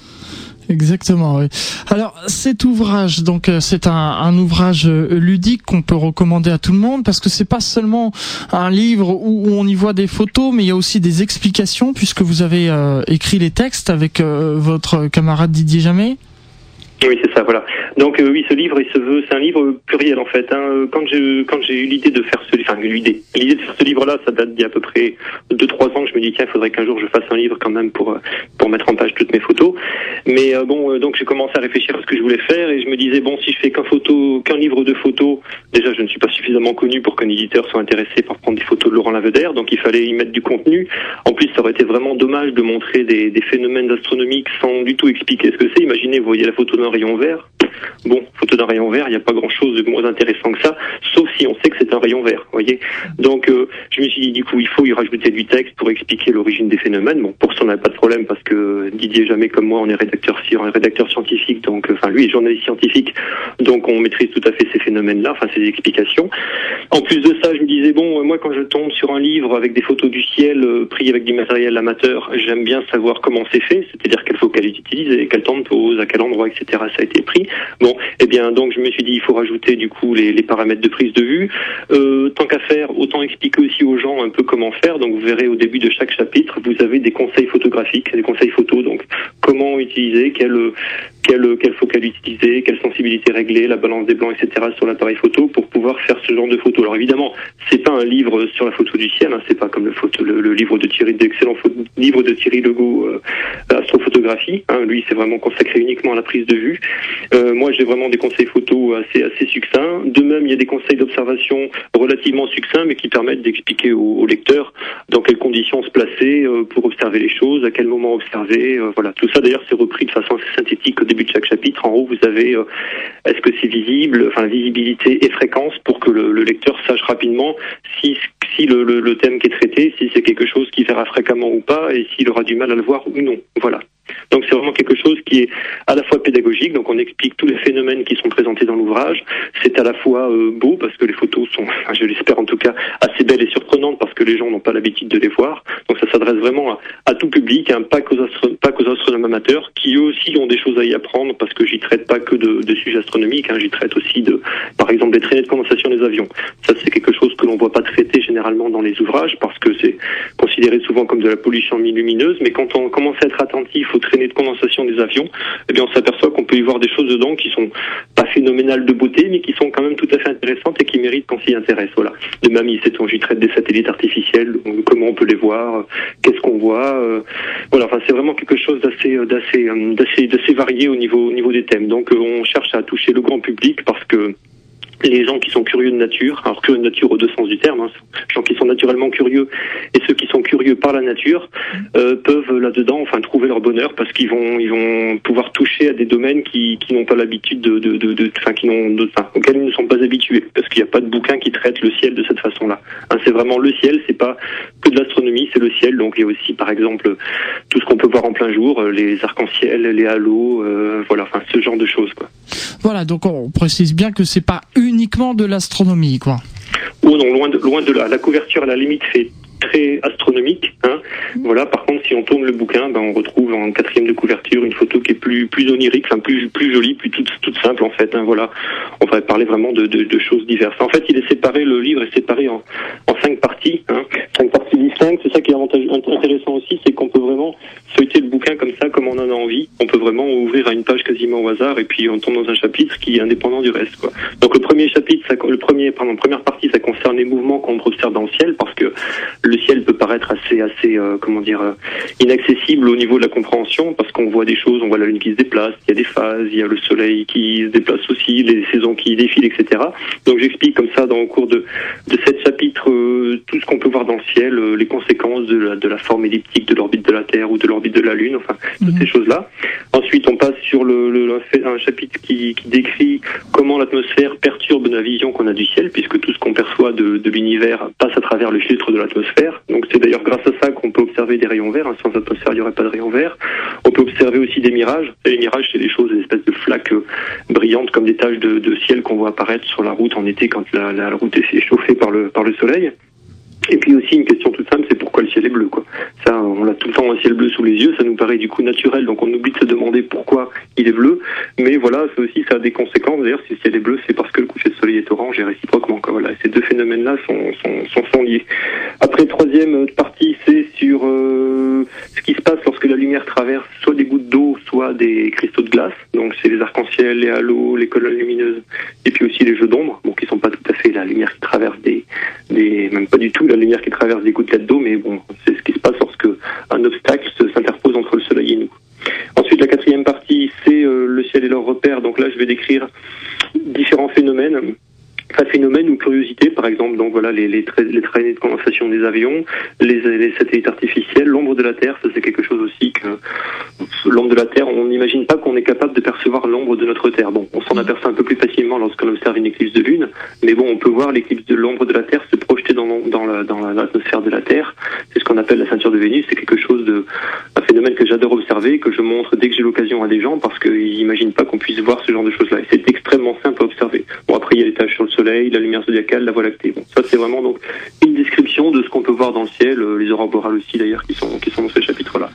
Speaker 1: Exactement, oui. Alors cet ouvrage, donc euh, c'est un, ouvrage euh, ludique qu'on peut recommander à tout le monde parce que c'est pas seulement un livre où on y voit des photos, mais il y a aussi des explications puisque vous avez euh, écrit les textes avec votre camarade Didier Jamais.
Speaker 2: Oui, c'est ça, voilà. Donc euh, oui, ce livre, il se veut, c'est un livre pluriel en fait. Hein. Quand j'ai quand j'ai eu l'idée de faire ce, enfin l'idée, l'idée de faire ce livre-là, ça date d'il y a à peu près deux trois ans. Que je me dis tiens, il faudrait qu'un jour je fasse un livre quand même pour euh, pour mettre en page toutes mes photos. Mais euh, bon, donc j'ai commencé à réfléchir à ce que je voulais faire et je me disais bon, si je fais qu'un photo, qu'un livre de photos, déjà je ne suis pas suffisamment connu pour qu'un éditeur soit intéressé par prendre des photos de Laurent Lavedère, donc il fallait y mettre du contenu. En plus, ça aurait été vraiment dommage de montrer des, des phénomènes astronomiques sans du tout expliquer ce que c'est. Imaginez, vous voyez la photo rayon vert. Bon, photo d'un rayon vert, il n'y a pas grand-chose de moins intéressant que ça, sauf si on sait que c'est un rayon vert, voyez. Donc, euh, je me suis dit, du coup, il faut y rajouter du texte pour expliquer l'origine des phénomènes. Bon, pour ça, on n'a pas de problème parce que Didier jamais comme moi, on est rédacteur, est scientifique, donc, enfin, lui est journaliste scientifique, donc on maîtrise tout à fait ces phénomènes-là, enfin, ces explications. En plus de ça, je me disais, bon, moi, quand je tombe sur un livre avec des photos du ciel euh, pris avec du matériel amateur, j'aime bien savoir comment c'est fait, c'est-à-dire quelle focale utilisée, quel temps de pause, à quel endroit, etc. Ça a été pris. Bon, eh bien donc je me suis dit il faut rajouter du coup les, les paramètres de prise de vue. Euh, tant qu'à faire, autant expliquer aussi aux gens un peu comment faire. Donc vous verrez au début de chaque chapitre, vous avez des conseils photographiques, des conseils photos. Donc comment utiliser, quelle quelle, quelle focale utiliser, quelle sensibilité régler, la balance des blancs, etc. sur l'appareil photo pour pouvoir faire ce genre de photo. Alors évidemment, c'est pas un livre sur la photo du ciel, hein, c'est pas comme le, photo, le, livre de Thierry, d'excellent livre de Thierry Legault, euh, astrophotographie. Hein, lui, c'est vraiment consacré uniquement à la prise de vue. Euh, moi, j'ai vraiment des conseils photos assez assez succincts. De même, il y a des conseils d'observation relativement succincts, mais qui permettent d'expliquer au, lecteur dans quelles conditions se placer euh, pour observer les choses, à quel moment observer. Euh, voilà, tout d'ailleurs, c'est repris de façon assez synthétique au début de chaque chapitre. En haut, vous avez est-ce que c'est visible, enfin visibilité et fréquence pour que le, lecteur sache rapidement si le, thème qui est traité, si c'est quelque chose qui verra fréquemment ou pas, et s'il aura du mal à le voir ou non. Voilà. Donc c'est vraiment quelque chose qui est à la fois pédagogique, donc on explique tous les phénomènes qui sont présentés dans l'ouvrage. C'est à la fois euh, beau parce que les photos sont, je l'espère en tout cas, assez belles et surprenantes parce que les gens n'ont pas l'habitude de les voir. Donc ça s'adresse vraiment à, tout public, hein, pas qu'aux astronomes amateurs qui eux aussi ont des choses à y apprendre parce que j'y traite pas que de, de sujets astronomiques, hein, j'y traite aussi de, par exemple, des traînées de condensation des avions. Ça c'est quelque chose que l'on voit pas traiter généralement dans les ouvrages parce que c'est considéré souvent comme de la pollution lumineuse, mais quand on commence à être attentif aux traînées de condensation des avions, eh bien on s'aperçoit qu'on peut y voir des choses dedans qui sont pas phénoménales de beauté, mais qui sont quand même tout à fait intéressantes et qui méritent qu'on s'y intéresse. Voilà. De même, il j'y traite des satellites artificiels, comment on peut les voir, qu'est-ce qu'on voit. Euh, voilà. Enfin, c'est vraiment quelque chose d'assez, d'assez, d'assez, d'assez varié au niveau, au niveau des thèmes. Donc, euh, on cherche à toucher le grand public parce que les gens qui sont curieux de nature, alors curieux de nature au deux sens du terme, hein, gens qui sont naturellement curieux et ceux qui sont curieux par la nature euh, peuvent là-dedans enfin trouver leur bonheur parce qu'ils vont ils vont pouvoir toucher à des domaines qui, qui n'ont pas l'habitude de, de, de, enfin qui n'ont enfin, auxquels ils ne sont pas habitués parce qu'il n'y a pas de bouquin qui traite le ciel de cette façon-là. Hein, c'est vraiment le ciel, c'est pas que de l'astronomie, c'est le ciel. Donc il y a aussi par exemple tout ce qu'on peut voir en plein jour, euh, les arcs-en-ciel, les halos, euh, voilà, enfin ce genre de choses quoi.
Speaker 1: Voilà, donc on précise bien que c'est pas uniquement de l'astronomie, quoi.
Speaker 2: Oh non, loin de, loin de là. La couverture, à la limite, fait très astronomique. Hein. Voilà. Par contre, si on tourne le bouquin, ben, on retrouve en quatrième de couverture une photo qui est plus plus onirique, enfin plus plus jolie, plus toute toute simple en fait. Hein. Voilà. On va parler vraiment de, choses diverses. En fait, il est séparé. Le livre est séparé en, en cinq parties, hein. cinq parties distinctes. C'est ça qui est intéressant aussi, c'est qu'on peut vraiment feuilleter le bouquin on en a envie. On peut vraiment ouvrir à une page quasiment au hasard et puis on tombe dans un chapitre qui est indépendant du reste. Quoi. Donc le premier chapitre, ça, le premier, pardon, première partie, ça concerne les mouvements qu'on observe dans le ciel parce que le ciel peut paraître assez, assez, euh, comment dire, euh, inaccessible au niveau de la compréhension parce qu'on voit des choses, on voit la lune qui se déplace, il y a des phases, il y a le soleil qui se déplace aussi, les saisons qui défilent, etc. Donc j'explique comme ça dans le cours de, de sept chapitres euh, tout ce qu'on peut voir dans le ciel, les conséquences de la, de la forme elliptique de l'orbite de la Terre ou de l'orbite de la Lune, enfin mhm. Choses-là. Ensuite, on passe sur le, le un chapitre qui, qui, décrit comment l'atmosphère perturbe la vision qu'on a du ciel, puisque tout ce qu'on perçoit de, de l'univers passe à travers le filtre de l'atmosphère. Donc c'est d'ailleurs grâce à ça qu'on peut observer des rayons verts. Hein. Sans atmosphère, il n'y aurait pas de rayons verts. On peut observer aussi des mirages. Et les mirages, c'est des choses, des espèces de flaques euh, brillantes comme des taches de, de, ciel qu'on voit apparaître sur la route en été quand la, la route est chauffée par le, par le soleil. Et puis aussi une question toute simple, c'est pourquoi le ciel est bleu, quoi. Ça, on a tout le temps un ciel bleu sous les yeux, ça nous paraît du coup naturel, donc on oublie de se demander pourquoi il est bleu. Mais voilà, ça aussi, ça a des conséquences. D'ailleurs, si le ciel est bleu, c'est parce que le coucher de soleil est orange et réciproquement, quoi. Voilà, ces deux phénomènes-là sont, sont, sont, liés. Après, troisième partie, c'est sur euh, ce qui se passe lorsque la lumière traverse soit des gouttes d'eau, soit des cristaux de glace. Donc c'est les arcs-en-ciel, les halos, les colonnes lumineuses, et puis aussi les jeux d'ombre, bon, qui sont pas fait la lumière qui traverse des, des même pas du tout la lumière qui traverse des gouttelettes d'eau, mais bon, c'est ce qui se passe lorsque un obstacle s'interpose entre le soleil et nous. Ensuite, la quatrième partie, c'est le ciel et leurs repères. Donc là, je vais décrire différents phénomènes un phénomène ou curiosité, par exemple, donc voilà les, les, les traînées de condensation des avions, les, les satellites artificiels, l'ombre de la Terre, ça c'est quelque chose aussi que l'ombre de la Terre, on n'imagine pas qu'on est capable de percevoir l'ombre de notre Terre. Bon, on s'en aperçoit un peu plus facilement lorsqu'on observe une éclipse de lune, mais bon, on peut voir l'éclipse de l'ombre de la Terre se projeter dans, dans, la, dans l'atmosphère de la Terre. C'est ce qu'on appelle la ceinture de Vénus. C'est quelque chose de un phénomène que j'adore observer, que je montre dès que j'ai l'occasion à des gens parce qu'ils n'imaginent pas qu'on puisse voir ce genre de choses-là. Et c'est extrêmement simple il y a les taches sur le soleil, la lumière zodiacale, la voie lactée. Bon, ça c'est vraiment donc une description de ce qu'on peut voir dans le ciel, euh, les aurores boréales aussi d'ailleurs qui sont qui sont dans ce chapitre-là.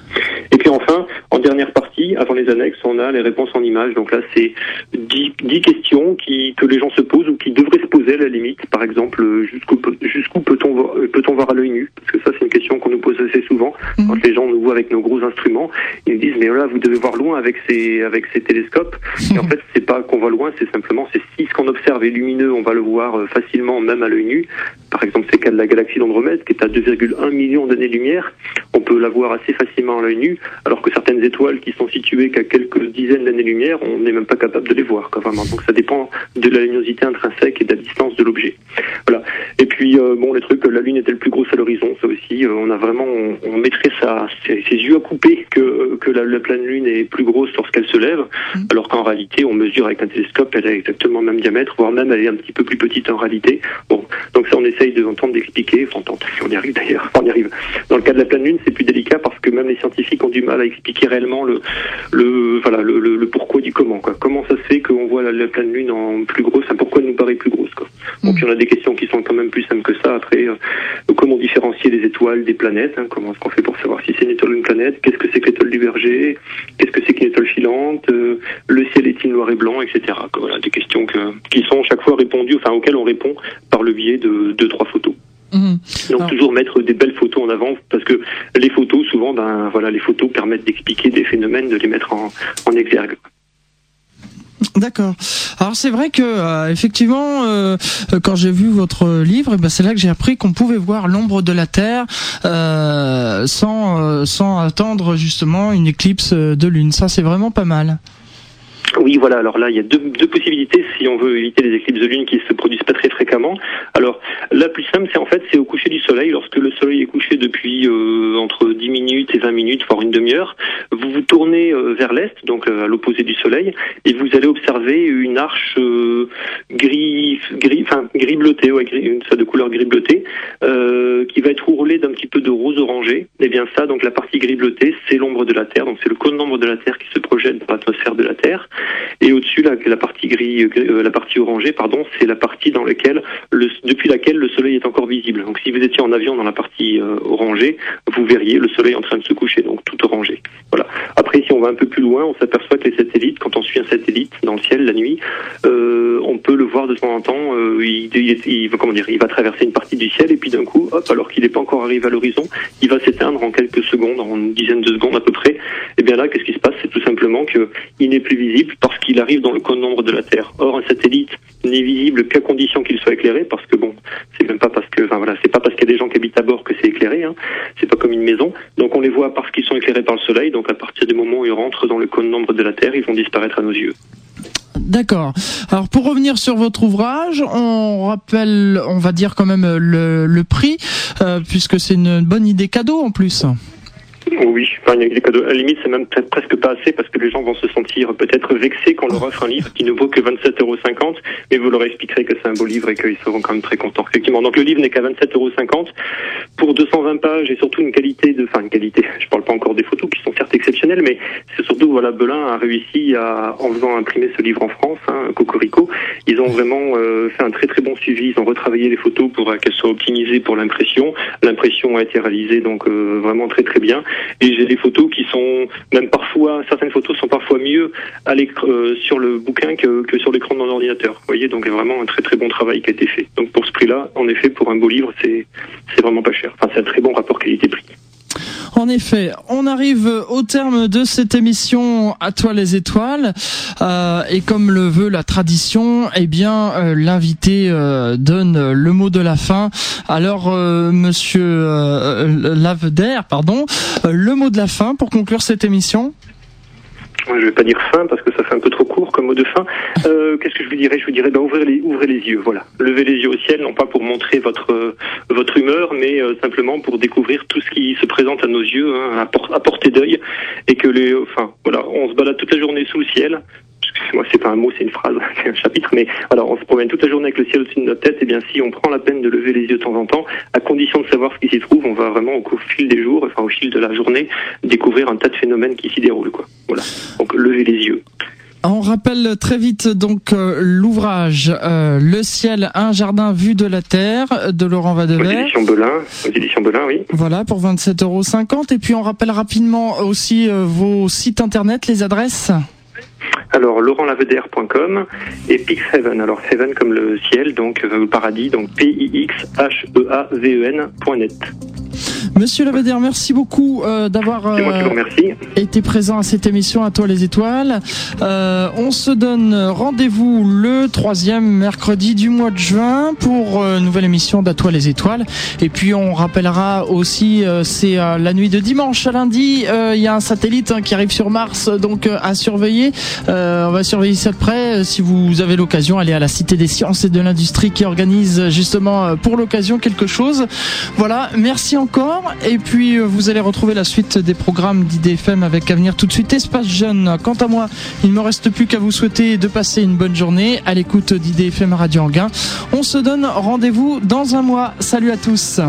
Speaker 2: Et puis enfin, en dernière partie, avant les annexes, on a les réponses en images. Donc là, c'est dix, dix questions qui que les gens se posent ou qui devraient se poser à la limite. Par exemple, jusqu'où jusqu'où peut-on voir, peut-on voir à l'œil nu? Parce que ça, c'est une question qu'on nous pose assez souvent
Speaker 1: Mhm.
Speaker 2: quand les gens nous voient avec nos gros instruments. Ils nous disent mais là, vous devez voir loin avec ces avec ces télescopes. Et en *laughs* fait, c'est pas qu'on voit loin, c'est simplement c'est si ce qu'on observe est lumineux, on va le voir euh, facilement même à l'œil nu. Par exemple, c'est le cas de la galaxie d'Andromède qui est à 2,1 millions d'années-lumière. On peut la voir assez facilement à l'œil nu, alors que certaines étoiles qui sont situées qu'à quelques dizaines d'années-lumière, on n'est même pas capable de les voir. Quoi, vraiment. Donc ça dépend de la luminosité intrinsèque et de la distance de l'objet. Voilà. Et puis euh, bon, les trucs, la Lune est-elle plus grosse à l'horizon? Ça aussi, euh, on a vraiment, on, on mettrait ça, ses, ses yeux à couper que que la, la pleine Lune est plus grosse lorsqu'elle se lève,
Speaker 1: Mhm.
Speaker 2: alors qu'en réalité, on mesure avec un télescope, elle a exactement le même diamètre, voire même elle est un petit peu plus petite en réalité. Bon, donc ça, on essaye de tenter d'expliquer, enfin, on y arrive d'ailleurs, on y arrive. Dans le cas de la pleine Lune, c'est plus délicat parce que même les scientifiques ont du mal à expliquer réellement le, le, voilà, le, le, pourquoi du comment, quoi. Comment ça se fait qu'on voit la, pleine Lune en plus grosse, pourquoi elle nous paraît plus grosse, quoi? Donc, il y en a des questions qui sont quand même plus simples que ça. Après, euh, comment différencier les étoiles des planètes hein, Comment est-ce qu'on fait pour savoir si c'est une étoile ou une planète Qu'est-ce que c'est que l'étoile du Berger Qu'est-ce que c'est qu'une étoile filante Euh, Le ciel est-il noir et blanc, etc. Voilà, des questions que, qui sont chaque fois répondues, enfin auxquelles on répond par le biais de deux trois photos.
Speaker 1: Mhm.
Speaker 2: Donc
Speaker 1: Alors-
Speaker 2: toujours mettre des belles photos en avant parce que les photos souvent ben voilà les photos permettent d'expliquer des phénomènes de les mettre en, en exergue.
Speaker 1: D'accord. Alors c'est vrai que euh, effectivement, euh, quand j'ai vu votre livre, eh ben, c'est là que j'ai appris qu'on pouvait voir l'ombre de la Terre euh, sans euh, sans attendre justement une éclipse de lune. Ça c'est vraiment pas mal.
Speaker 2: Oui, voilà. Alors là, il y a deux, possibilités si on veut éviter les éclipses de lune qui se produisent pas très fréquemment. Alors, la plus simple, c'est en fait, c'est au coucher du soleil. Lorsque le soleil est couché depuis euh, entre 10 minutes et 20 minutes, voire une demi-heure, vous vous tournez euh, vers l'est, donc euh, à l'opposé du soleil, et vous allez observer une arche gris, gris, enfin gris bleuté, ouais, gris, sorte de couleur gris bleuté, qui va être roulée d'un petit peu de rose orangé. Et bien ça, donc la partie gris bleuté, c'est l'ombre de la Terre. Donc c'est le cône d'ombre de la Terre qui se projette dans l'atmosphère de la Terre. Et au-dessus, la, la partie gris, euh, la partie orangée, pardon, c'est la partie dans laquelle, le, depuis laquelle le soleil est encore visible. Donc, si vous étiez en avion dans la partie euh, orangée, vous verriez le soleil en train de se coucher, donc tout orangé. Voilà. Après, si on va un peu plus loin, on s'aperçoit que les satellites, quand on suit un satellite dans le ciel la nuit, euh, on peut le voir de temps en temps. euh, il, il, comment dire, il va traverser une partie du ciel et puis d'un coup, hop, alors qu'il n'est pas encore arrivé à l'horizon, il va s'éteindre en quelques secondes, en une dizaine de secondes à peu près. Et bien là, qu'est-ce qui se passe? C'est tout simplement que il n'est plus visible parce qu'il arrive dans le cône d'ombre de la Terre. Or, un satellite n'est visible qu'à condition qu'il soit éclairé, parce que bon, c'est même pas parce que, enfin voilà, c'est pas parce qu'il y a des gens qui habitent à bord que c'est éclairé. Hein. C'est pas comme une maison. Donc on les voit parce qu'ils sont éclairés par le soleil. Donc à partir du moment où ils rentrent dans le cône d'ombre de la Terre, ils vont disparaître à nos yeux.
Speaker 1: D'accord. Alors pour revenir sur votre ouvrage, on rappelle, on va dire quand même le, le prix, euh, puisque c'est une bonne idée cadeau en plus.
Speaker 2: Oui, enfin, il. À la limite, c'est même presque pas assez parce que les gens vont se sentir peut-être vexés quand on leur offre un livre qui ne vaut que 27,50 euros, mais vous leur expliquerez que c'est un beau livre et qu'ils seront quand même très contents. Effectivement. Donc le livre n'est qu'à 27,50 euros pour 220 pages et surtout une qualité de, enfin une qualité. Je parle pas encore des photos qui sont certes exceptionnelles, mais c'est surtout voilà Belin a réussi à, en faisant imprimer ce livre en France, hein, Cocorico, ils ont vraiment euh, fait un très très bon suivi. Ils ont retravaillé les photos pour euh, qu'elles soient optimisées pour l'impression. L'impression a été réalisée donc euh, vraiment très très bien. Des photos qui sont même parfois, certaines photos sont parfois mieux à euh, sur le bouquin que, sur l'écran de mon ordinateur. Vous voyez, donc vraiment un très très bon travail qui a été fait. Donc pour ce prix-là, en effet, pour un beau livre, c'est c'est vraiment pas cher. Enfin, c'est un très bon rapport qualité-prix.
Speaker 1: En effet, on arrive au terme de cette émission à toi les étoiles euh, et comme le veut la tradition, eh bien euh, l'invité euh, donne le mot de la fin. Alors monsieur Laveder, pardon, le mot de la fin pour conclure cette émission.
Speaker 2: Je vais pas dire fin parce que ça fait un peu trop court comme mot de fin. Euh, Qu'est-ce que je vous dirais? Je vous dirais ben, ouvrez les ouvrez les yeux, voilà. Levez les yeux au ciel, non pas pour montrer votre votre humeur, mais euh, simplement pour découvrir tout ce qui se présente à nos yeux, hein, à, à portée d'œil, et que les, enfin voilà, on se balade toute la journée sous le ciel moi c'est pas un mot, c'est une phrase, *laughs* c'est un chapitre, mais voilà, on se promène toute la journée avec le ciel au-dessus de notre tête, et bien si on prend la peine de lever les yeux de temps en temps, à condition de savoir ce qui s'y trouve, on va vraiment au fil des jours, enfin au fil de la journée, découvrir un tas de phénomènes qui s'y déroulent, quoi. Voilà. Donc lever les yeux.
Speaker 1: On rappelle très vite donc euh, l'ouvrage euh, Le ciel, un jardin vu de la terre de Laurent Vadever.
Speaker 2: Édition Belin, éditions Belin, oui.
Speaker 1: Voilà pour 27,50 euros. Et puis on rappelle rapidement aussi euh, vos sites internet, les adresses.
Speaker 2: Alors laurentlaveder.com et Pixheaven. Alors Heaven comme le ciel, donc le paradis, donc P
Speaker 1: Monsieur Laveder, merci beaucoup euh, d'avoir euh, été présent à cette émission à toi les étoiles. Euh, on se donne rendez-vous le troisième mercredi du mois de juin pour une nouvelle émission d'À toi les étoiles. Et puis on rappellera aussi, c'est la nuit de dimanche à lundi, il y a un satellite hein, qui arrive sur Mars, donc à surveiller. on va surveiller ça de près. Si vous avez l'occasion, allez à la Cité des Sciences et de l'Industrie qui organise justement pour l'occasion quelque chose. Voilà, merci encore. Et puis euh, vous allez retrouver la suite des programmes d'IDFM avec Avenir tout de suite Espace Jeune. Quant à moi, il ne me reste plus qu'à vous souhaiter de passer une bonne journée à l'écoute d'IDFM Radio Anguin. On se donne rendez-vous dans un mois. Salut à tous.